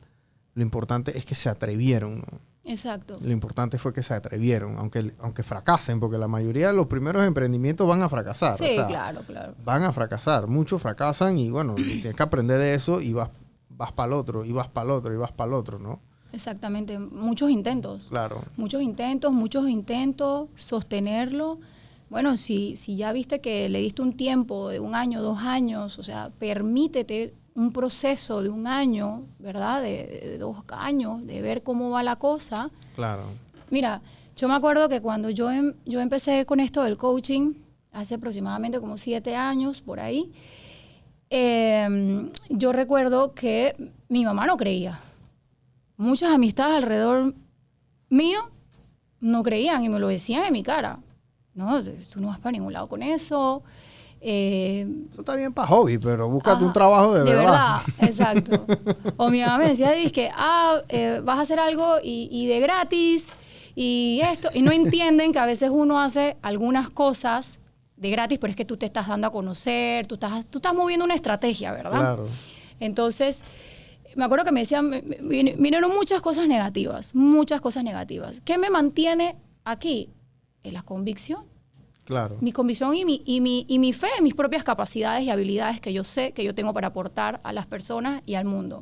Lo importante es que se atrevieron, ¿no? Exacto. Lo importante fue que se atrevieron, aunque, aunque fracasen, porque la mayoría de los primeros emprendimientos van a fracasar. Sí, o sea, claro, claro. Van a fracasar, muchos fracasan y bueno, tienes que aprender de eso y vas, vas para el otro, y vas para el otro, y vas para el otro, ¿no? Exactamente. Muchos intentos. Claro. Muchos intentos, muchos intentos, sostenerlo. Bueno, si, si ya viste que le diste un tiempo de un año, dos años, o sea, permítete un proceso de un año, ¿verdad? De, de dos años, de ver cómo va la cosa. Claro. Mira, yo me acuerdo que cuando yo, em- yo empecé con esto del coaching, hace aproximadamente como siete años, por ahí, eh, yo recuerdo que mi mamá no creía. Muchas amistades alrededor mío no creían y me lo decían en mi cara. No, tú no vas para ningún lado con eso. Eh, Eso está bien para hobby, pero búscate Ajá, un trabajo de, verdad. exacto. O mi mamá me decía, que ah, eh, vas a hacer algo y, y de gratis y esto. Y no entienden que a veces uno hace algunas cosas de gratis, pero es que tú te estás dando a conocer, tú estás, tú estás moviendo una estrategia, ¿verdad? Claro. Entonces, me acuerdo que me decían, me- me- vin- vinieron muchas cosas negativas, muchas cosas negativas. ¿Qué me mantiene aquí? Es la convicción Claro. mi convicción y mi, y, mi, y mi fe en mis propias capacidades y habilidades que yo sé que yo tengo para aportar a las personas y al mundo.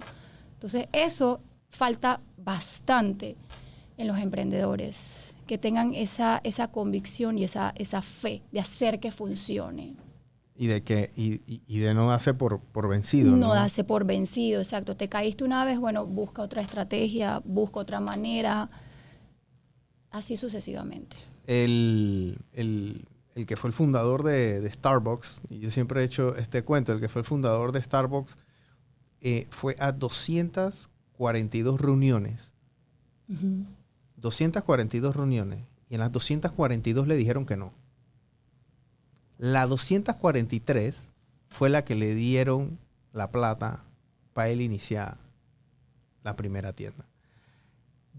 Entonces, eso falta bastante en los emprendedores, que tengan esa, esa convicción y esa, esa fe de hacer que funcione. Y de que, y, y- de no darse por, por vencido. No, ¿no? darse por vencido, exacto. Te caíste una vez, bueno, busca otra estrategia, busca otra manera, así sucesivamente. el, el- el que fue el fundador de, de Starbucks, y yo siempre he hecho este cuento, el que fue el fundador de Starbucks, eh, fue a 242 reuniones. 242 reuniones. Y en las 242 le dijeron que no. La 243 fue la que le dieron la plata para él iniciar la primera tienda.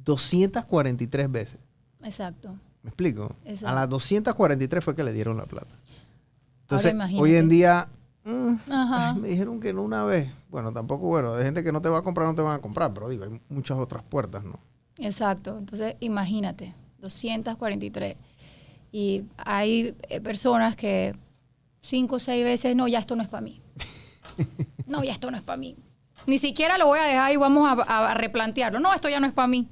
243 veces. Exacto. ¿Me explico? Exacto. A las 243 fue que le dieron la plata. Entonces, hoy en día, mm, Ajá. [laughs] ay, me dijeron que no una vez. Bueno, tampoco, bueno, de gente que no te va a comprar, no te van a comprar, pero digo, hay muchas otras puertas, ¿no? Exacto. Entonces, imagínate, 243. Y hay eh, personas que cinco o seis veces, no, ya esto no es para mí. [laughs] No, ya esto no es para mí. Ni siquiera lo voy a dejar y vamos a, a replantearlo. No, esto ya no es para mí.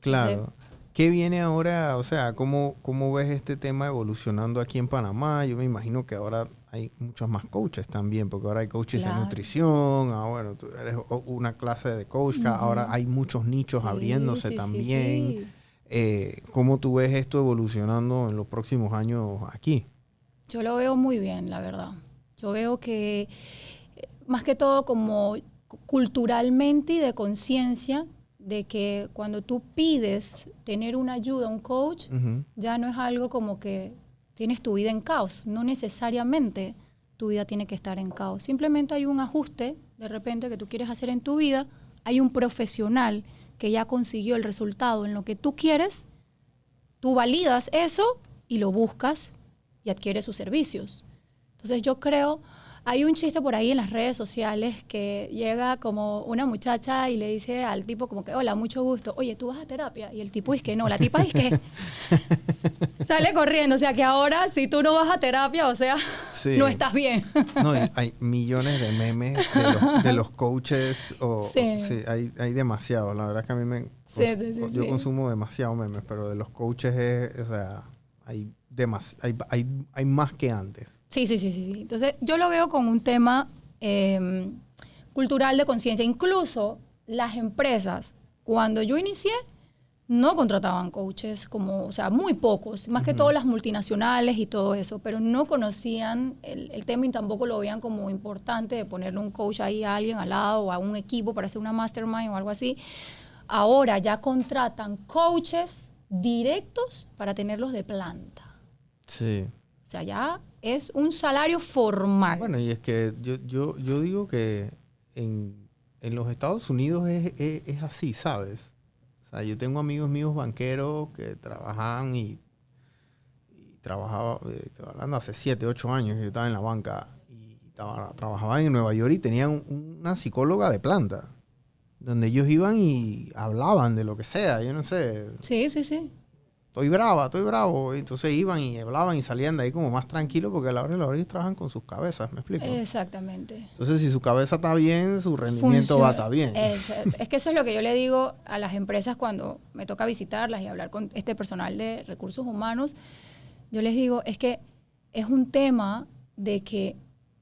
Claro. ¿Qué viene ahora? O sea, ¿cómo, ¿cómo ves este tema evolucionando aquí en Panamá? Yo me imagino que ahora hay muchos más coaches también, porque ahora hay coaches Claro. de nutrición, ah, bueno, tú eres una clase de coach, ahora hay muchos nichos Sí, abriéndose sí, sí, también. Eh, ¿Cómo tú ves esto evolucionando en los próximos años aquí? Yo lo veo muy bien, la verdad. Yo veo que, eh, más que todo, como cu- culturalmente y de conciencia, de que cuando tú pides tener una ayuda, un coach, ya no es algo como que tienes tu vida en caos. No necesariamente tu vida tiene que estar en caos. Simplemente hay un ajuste de repente que tú quieres hacer en tu vida. Hay un profesional que ya consiguió el resultado en lo que tú quieres. Tú validas eso y lo buscas y adquieres sus servicios. Entonces yo creo, hay un chiste por ahí en las redes sociales que llega como una muchacha y le dice al tipo como que, hola, mucho gusto, oye, ¿tú vas a terapia? Y el tipo dice que no, la tipa dice que [laughs] sale corriendo, o sea que ahora si tú no vas a terapia, o sea, Sí. no estás bien. No, hay millones de memes de los, de los coaches. O, Sí. sí, hay, hay demasiado. La verdad es que a mí me... Sí, cons- sí, sí, yo consumo demasiado memes, pero de los coaches es... O sea, hay, demas, hay, hay, hay más que antes. Sí, sí, sí, sí. Entonces, yo lo veo con un tema eh, cultural de conciencia. Incluso las empresas, cuando yo inicié, no contrataban coaches, como, o sea, muy pocos, más que todo las multinacionales y todo eso, pero no conocían el, el tema y tampoco lo veían como importante de ponerle un coach ahí a alguien al lado o a un equipo para hacer una mastermind o algo así. Ahora ya contratan coaches directos para tenerlos de planta. Sí. O sea, ya es un salario formal. Bueno, y es que yo, yo, yo digo que en, en los Estados Unidos es, es- es así, ¿sabes? O sea, yo tengo amigos míos banqueros que trabajan y, trabajaba, eh, estaba hablando hace 7, 8 años, yo estaba en la banca y estaba, trabajaba en Nueva York y tenían un- una psicóloga de planta, donde ellos iban y hablaban de lo que sea, yo no sé, Sí, sí, sí. Estoy brava, estoy bravo. Y Entonces iban y hablaban y salían de ahí como más tranquilos porque a la hora de la hora ellos trabajan con sus cabezas, ¿me explico? Exactamente. Entonces si su cabeza está bien, su rendimiento va a estar bien. Es, es que eso es lo que yo le digo a las empresas cuando me toca visitarlas y hablar con este personal de recursos humanos. Yo les digo, es que es un tema de que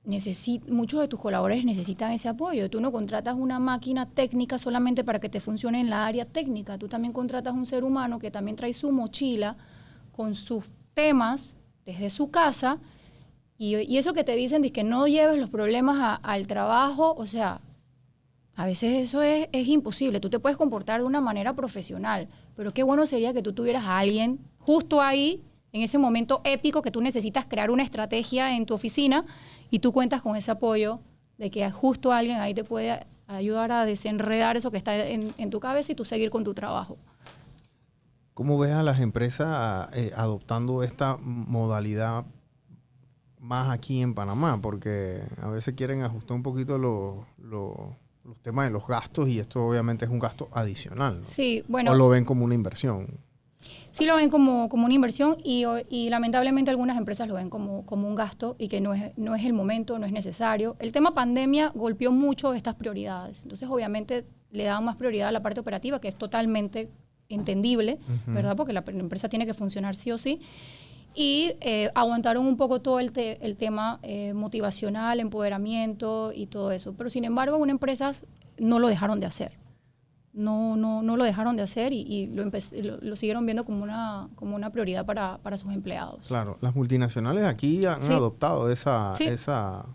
muchos de tus colaboradores necesitan ese apoyo. Tú no contratas una máquina técnica solamente para que te funcione en la área técnica. Tú también contratas un ser humano que también trae su mochila con sus temas desde su casa. Y, eso que te dicen de que no lleves los problemas al trabajo, o sea, a veces eso es, es imposible. Tú te puedes comportar de una manera profesional, pero qué bueno sería que tú tuvieras a alguien justo ahí, en ese momento épico que tú necesitas crear una estrategia en tu oficina y tú cuentas con ese apoyo de que justo alguien ahí te puede ayudar a desenredar eso que está en, en tu cabeza y tú seguir con tu trabajo. ¿Cómo ves a las empresas eh, adoptando esta modalidad más aquí en Panamá? Porque a veces quieren ajustar un poquito lo- lo- los temas de los gastos y esto obviamente es un gasto adicional. ¿no? Sí, bueno. o lo ven como una inversión. Sí lo ven como, como una inversión y, lamentablemente algunas empresas lo ven como, como un gasto y que no es, no es el momento, no es necesario. El tema pandemia golpeó mucho estas prioridades. Entonces, obviamente, le daban más prioridad a la parte operativa, que es totalmente entendible. ¿verdad? Porque la, la empresa tiene que funcionar sí o sí. Y eh, aguantaron un poco todo el, te- el tema eh, motivacional, empoderamiento y todo eso. Pero, sin embargo, algunas empresas no lo dejaron de hacer no, no, no lo dejaron de hacer y, y lo, lo, lo siguieron viendo como una, como una prioridad para, para sus empleados. Claro, las multinacionales aquí han Sí. adoptado esa, Sí. esa,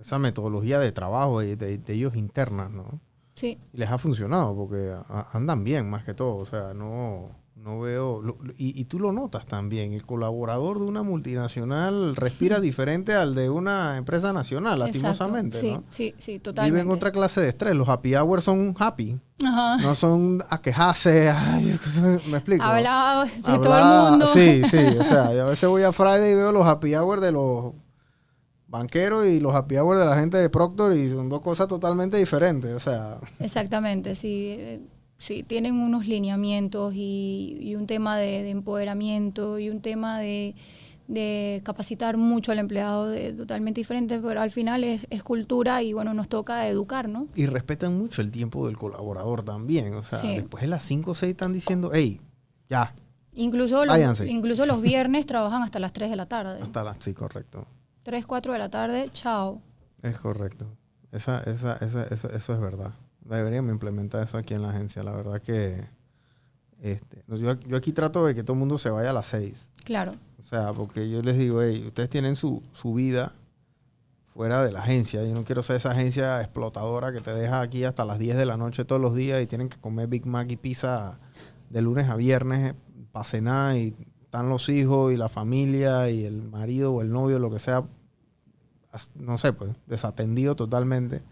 esa metodología de trabajo de, de- de ellos internas, ¿no? Sí, Y les ha funcionado porque a- andan bien más que todo. O sea, no, no veo... lo- y, y tú lo notas también. El colaborador de una multinacional respira diferente al de una empresa nacional, lastimosamente, Sí, ¿no? sí, sí, totalmente. Viven otra clase de estrés. Los happy hours son happy. Ajá. No son a quejarse. [laughs] Ay, me explico. Hablaba de todo Habla- el mundo. Sí, sí. O sea, yo a veces voy a Friday y veo los happy hours de los banqueros y los happy hours de la gente de Proctor y son dos cosas totalmente diferentes. O sea, Exactamente, sí. Eh, Sí, tienen unos lineamientos y, y un tema de, de empoderamiento y un tema de, de capacitar mucho al empleado de- totalmente diferente, pero al final es, es cultura y bueno, nos toca educar, ¿no? y respetan mucho el tiempo del colaborador también. O sea, Sí. después de las 5 o 6 están diciendo, hey, ya, Incluso los, Váyanse. incluso los viernes trabajan hasta las 3 de la tarde. hasta las... Sí, correcto. 3, 4 de la tarde, chao. Es correcto. Esa, esa, esa, eso, eso es verdad. Deberíamos implementar eso aquí en la agencia. La verdad que este, yo, yo aquí trato de que todo el mundo se vaya a las 6. Claro, O sea, porque yo les digo, hey, ustedes tienen su, su vida fuera de la agencia. Yo no quiero ser esa agencia explotadora que te deja aquí hasta las 10 de la noche todos los días y tienen que comer Big Mac y pizza de lunes a viernes para cenar y están los hijos y la familia y el marido o el novio, lo que sea, no sé, pues desatendido totalmente.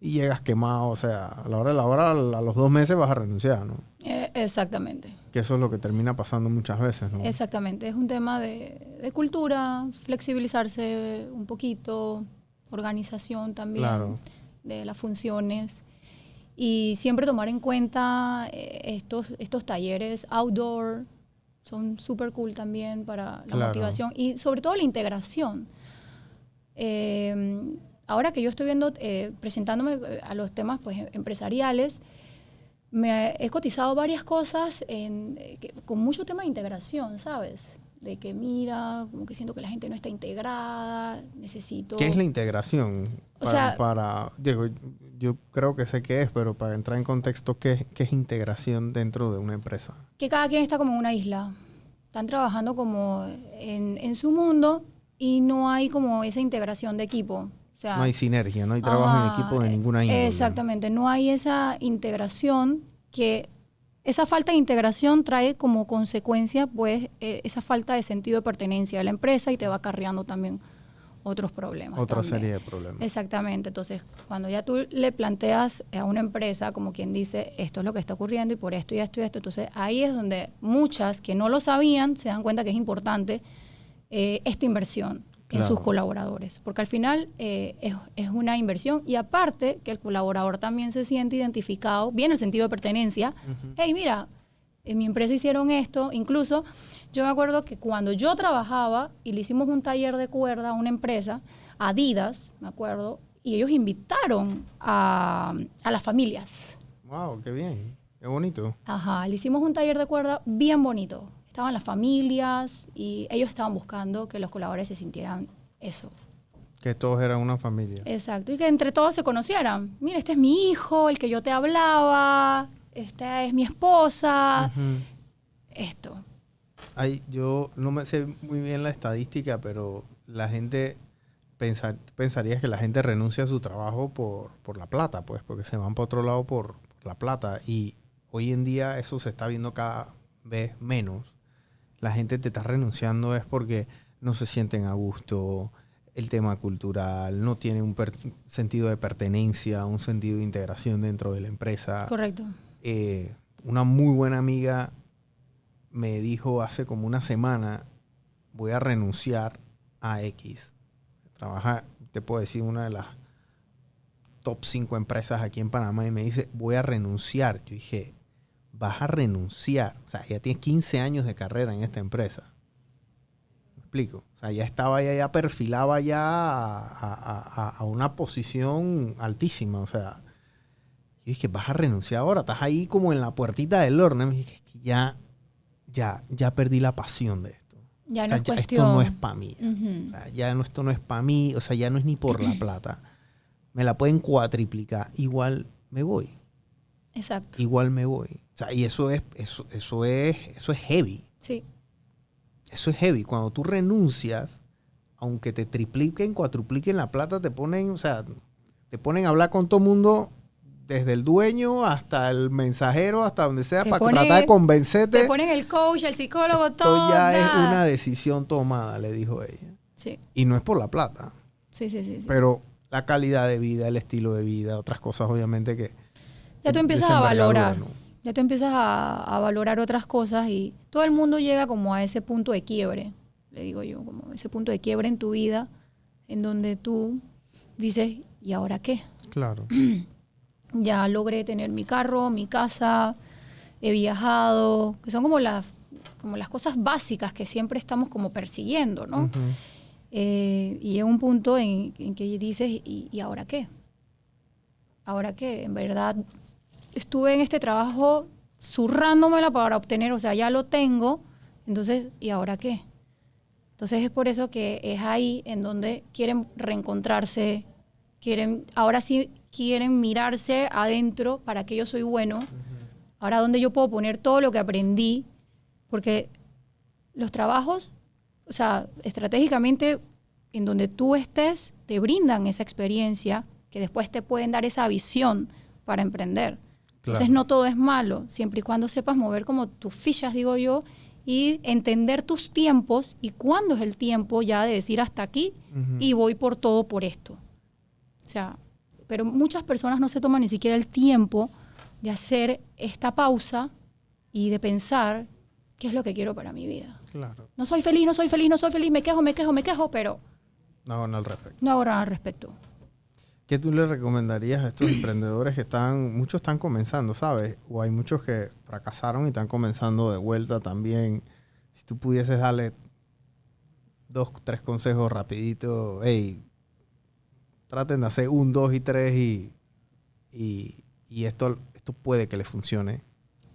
Y llegas quemado, o sea, a la hora de la hora, a los dos meses vas a renunciar, ¿no? eh, exactamente. Que eso es lo que termina pasando muchas veces, ¿no? Exactamente. Es un tema de, de cultura, flexibilizarse un poquito, organización también Claro. de las funciones. Y siempre tomar en cuenta eh, estos, estos talleres outdoor, son súper cool también para la Claro. motivación y sobre todo la integración. Eh, ahora que yo estoy viendo, eh, presentándome eh, a los temas pues, em- empresariales, me he cotizado varias cosas en, eh, que- con mucho tema de integración, ¿sabes? De que mira, como que siento que la gente no está integrada, necesito... ¿Qué es la integración? O Para, sea- para- digo, yo creo que sé qué es, pero para entrar en contexto, ¿qué, es- qué es integración dentro de una empresa? que cada quien está como en una isla. Están trabajando como en, en su mundo y no hay como esa integración de equipo. O sea, No hay sinergia, no hay trabajo en equipo de ninguna índole. Exactamente, no hay esa integración que esa falta de integración trae como consecuencia pues eh, esa falta de sentido de pertenencia a la empresa y te va acarreando también otros problemas. Otra también. serie de problemas. Exactamente, entonces cuando ya tú le planteas a una empresa como quien dice esto es lo que está ocurriendo y por esto y esto y esto, entonces ahí es donde muchas que no lo sabían se dan cuenta que es importante eh, esta inversión en Claro. sus colaboradores, porque al final eh, es, es una inversión y aparte que el colaborador también se siente identificado, bien el sentido de pertenencia, hey, mira, en mi empresa hicieron esto, incluso yo me acuerdo que cuando yo trabajaba y le hicimos un taller de cuerda a una empresa, Adidas, me acuerdo, y ellos invitaron a, a las familias. Wow, qué bien. Qué bonito. Ajá, le hicimos un taller de cuerda bien bonito. Estaban las familias y ellos estaban buscando que los colaboradores se sintieran eso. Que todos eran una familia. Exacto, y que entre todos se conocieran. Mira, este es mi hijo, el que yo te hablaba, esta es mi esposa, Ujú. esto. Ay, yo no me sé muy bien la estadística, pero la gente pensar, pensaría que la gente renuncia a su trabajo por, por la plata, pues, porque se van para otro lado por, por la plata. Y hoy en día eso se está viendo cada vez menos. La gente te está renunciando es porque no se sienten a gusto, el tema cultural, no tienen un sentido de pertenencia, un sentido de integración dentro de la empresa Correcto. eh, una muy buena amiga me dijo hace como una semana, voy a renunciar a X. Trabaja, te puedo decir, una de las top 5 empresas aquí en Panamá y me dice, voy a renunciar. Yo dije, vas a renunciar. O sea, ella tiene 15 años de carrera en esta empresa. ¿Me explico? O sea, ya estaba, ya, ya perfilaba ya a, a- a- a una posición altísima. O sea, y dije, vas a renunciar ahora, estás ahí como en la puertita del horno. Y dije, "Es que ya, ya, ya perdí la pasión de esto. Ya O no es ya esto no es para mí. O sea, ya no, esto no es para mí, o sea, ya no es ni por la [clears throat] plata. Me la pueden cuatriplicar, igual me voy, Exacto. igual me voy. O sea, y eso es, eso, eso es, eso es heavy. Sí. Eso es heavy. Cuando tú renuncias, aunque te tripliquen, cuatrupliquen la plata, te ponen, o sea, te ponen a hablar con todo mundo, desde el dueño hasta el mensajero, hasta donde sea, Te para tratar de convencerte. Te ponen el coach, el psicólogo, Esto todo. ya es una decisión tomada, le dijo ella. Sí, Y no es por la plata. sí, sí. sí, sí. pero la calidad de vida, el estilo de vida, otras cosas obviamente que... ya tú empiezas a valorar. ¿no? Ya tú empiezas a, a valorar otras cosas y todo el mundo llega como a ese punto de quiebre, le digo yo, como ese punto de quiebre en tu vida, en donde tú dices, ¿y ahora qué? Claro. [clears throat] Ya logré tener mi carro, mi casa, he viajado, que son como las, como las cosas básicas que siempre estamos como persiguiendo, ¿no? Eh, y llega un punto en, en que dices, ¿y, y ahora qué? ¿Ahora qué? En verdad, estuve en este trabajo zurrándomela para obtener, o sea, ya lo tengo, entonces, ¿y ahora qué? Entonces es por eso que es ahí en donde quieren reencontrarse, quieren, ahora sí quieren mirarse adentro para que yo soy bueno, ahora donde yo puedo poner todo lo que aprendí, porque los trabajos, o sea, estratégicamente, en donde tú estés, te brindan esa experiencia que después te pueden dar esa visión para emprender. Entonces no todo es malo, siempre y cuando sepas mover como tus fichas, digo yo, y entender tus tiempos y cuándo es el tiempo ya de decir hasta aquí y voy por todo por esto. O sea, pero muchas personas no se toman ni siquiera el tiempo de hacer esta pausa y de pensar qué es lo que quiero para mi vida. Claro. No soy feliz, no soy feliz, no soy feliz, me quejo, me quejo, me quejo, pero No, no al respecto. no hago nada al respecto. ¿Qué tú le recomendarías a estos emprendedores que están, muchos están comenzando, ¿sabes? O hay muchos que fracasaron y están comenzando de vuelta también. Si tú pudieses darle dos, tres consejos rapidito, hey, traten de hacer un, dos y tres y, y, y esto, esto puede que les funcione.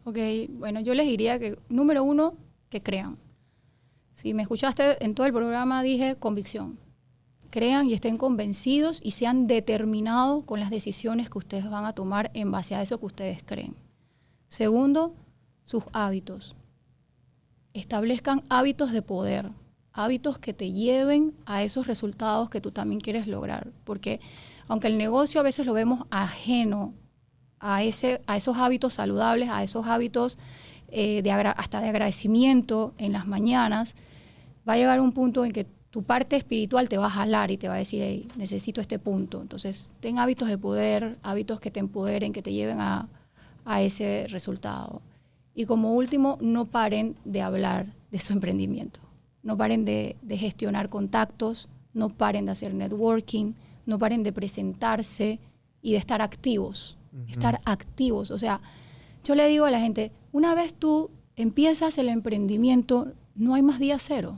Ok, bueno, yo les diría que, número uno, que crean. Si me escuchaste en todo el programa, dije convicción. Crean y estén convencidos y sean determinados con las decisiones que ustedes van a tomar en base a eso que ustedes creen. Segundo, sus hábitos. Establezcan hábitos de poder, hábitos que te lleven a esos resultados que tú también quieres lograr. Porque aunque el negocio a veces lo vemos ajeno a, ese, a esos hábitos saludables, a esos hábitos eh, de hasta de agradecimiento en las mañanas, va a llegar un punto en que tu parte espiritual te va a jalar y te va a decir, "Hey, necesito este punto. Entonces, ten hábitos de poder, hábitos que te empoderen, que te lleven a, a ese resultado. Y como último, no paren de hablar de su emprendimiento. no paren de, de gestionar contactos, no paren de hacer networking, no paren de presentarse y de estar activos, estar activos. O sea, yo le digo a la gente, una vez tú empiezas el emprendimiento, no hay más día cero.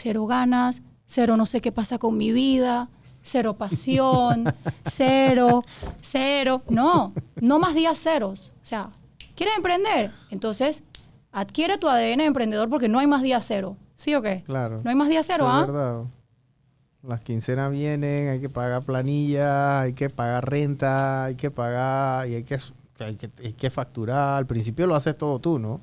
Cero ganas, cero no sé qué pasa con mi vida, cero pasión, [laughs] cero, cero. No, no más días ceros. O sea, ¿quieres emprender? Entonces, adquiere tu ADN de emprendedor porque no hay más día cero. ¿Sí o qué? Claro. No hay más día cero, Eso ¿ah? es verdad. Las quincenas vienen, hay que pagar planillas, hay que pagar renta, hay que pagar y hay que, hay que, hay que facturar. Al principio lo haces todo tú, ¿no?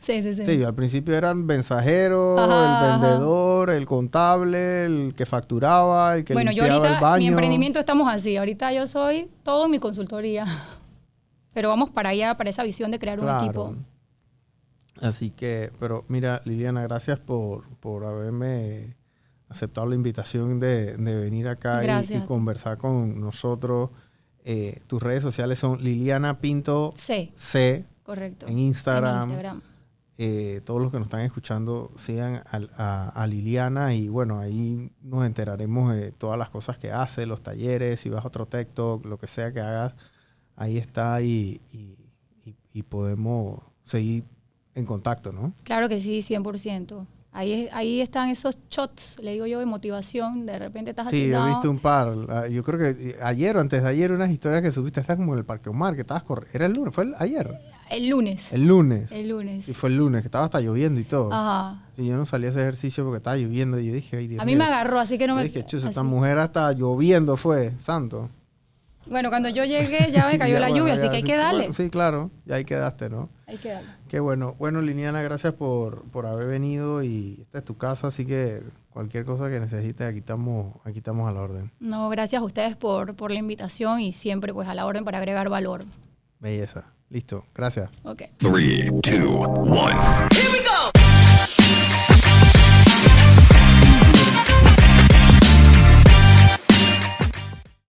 Sí, sí, sí. Sí, al principio eran mensajero, Ajá, el ajá. vendedor, el contable, el que facturaba, el que bueno, yo el ahorita, baño. mi emprendimiento estamos así. Ahorita yo soy todo en mi consultoría. [laughs] Pero vamos para allá, para esa visión de crear un Claro. equipo. Así que, pero mira, Liliana, gracias por, por haberme aceptado la invitación de, de venir acá y- conversar con nosotros. Eh, tus redes sociales son Liliana Pinto Sí, C correcto. en Instagram. En Instagram. Eh, todos los que nos están escuchando sigan a, a Liliana y bueno, ahí nos enteraremos de todas las cosas que hace, los talleres, si vas a otro TikTok, lo que sea que hagas, ahí está y, y- y- y podemos seguir en contacto, ¿no? Claro que sí, 100%. Ahí, ahí están esos shots, le digo yo, de motivación. De repente estás Sí, así. he visto un par. Ah, Yo creo que eh, ayer o antes de ayer unas historias que subiste, estás como en el Parque Omar, que estabas corriendo. ¿Era el lunes? ¿Fue el- ayer? El lunes. El lunes. El lunes. Sí, fue el lunes, que estaba hasta lloviendo y todo. Ajá. Sí, yo no salí a ese ejercicio porque estaba lloviendo y yo dije, ay, Dios A mí me agarró, así que no Yo me. dije, chus, esta mujer hasta lloviendo fue, santo. Bueno, cuando yo llegué ya me [laughs] cayó Ya, la bueno, lluvia, ya, así que hay que darle. bueno, sí, claro, ya ahí quedaste, ¿no? Hay que darle. Qué bueno. Bueno, Liliana, gracias por, por haber venido y esta es tu casa, así que cualquier cosa que necesites, aquí estamos, aquí estamos a la orden. No, gracias a ustedes por, por la invitación y siempre pues a la orden para agregar valor. Belleza. Listo, gracias. Ok. Three, two, one.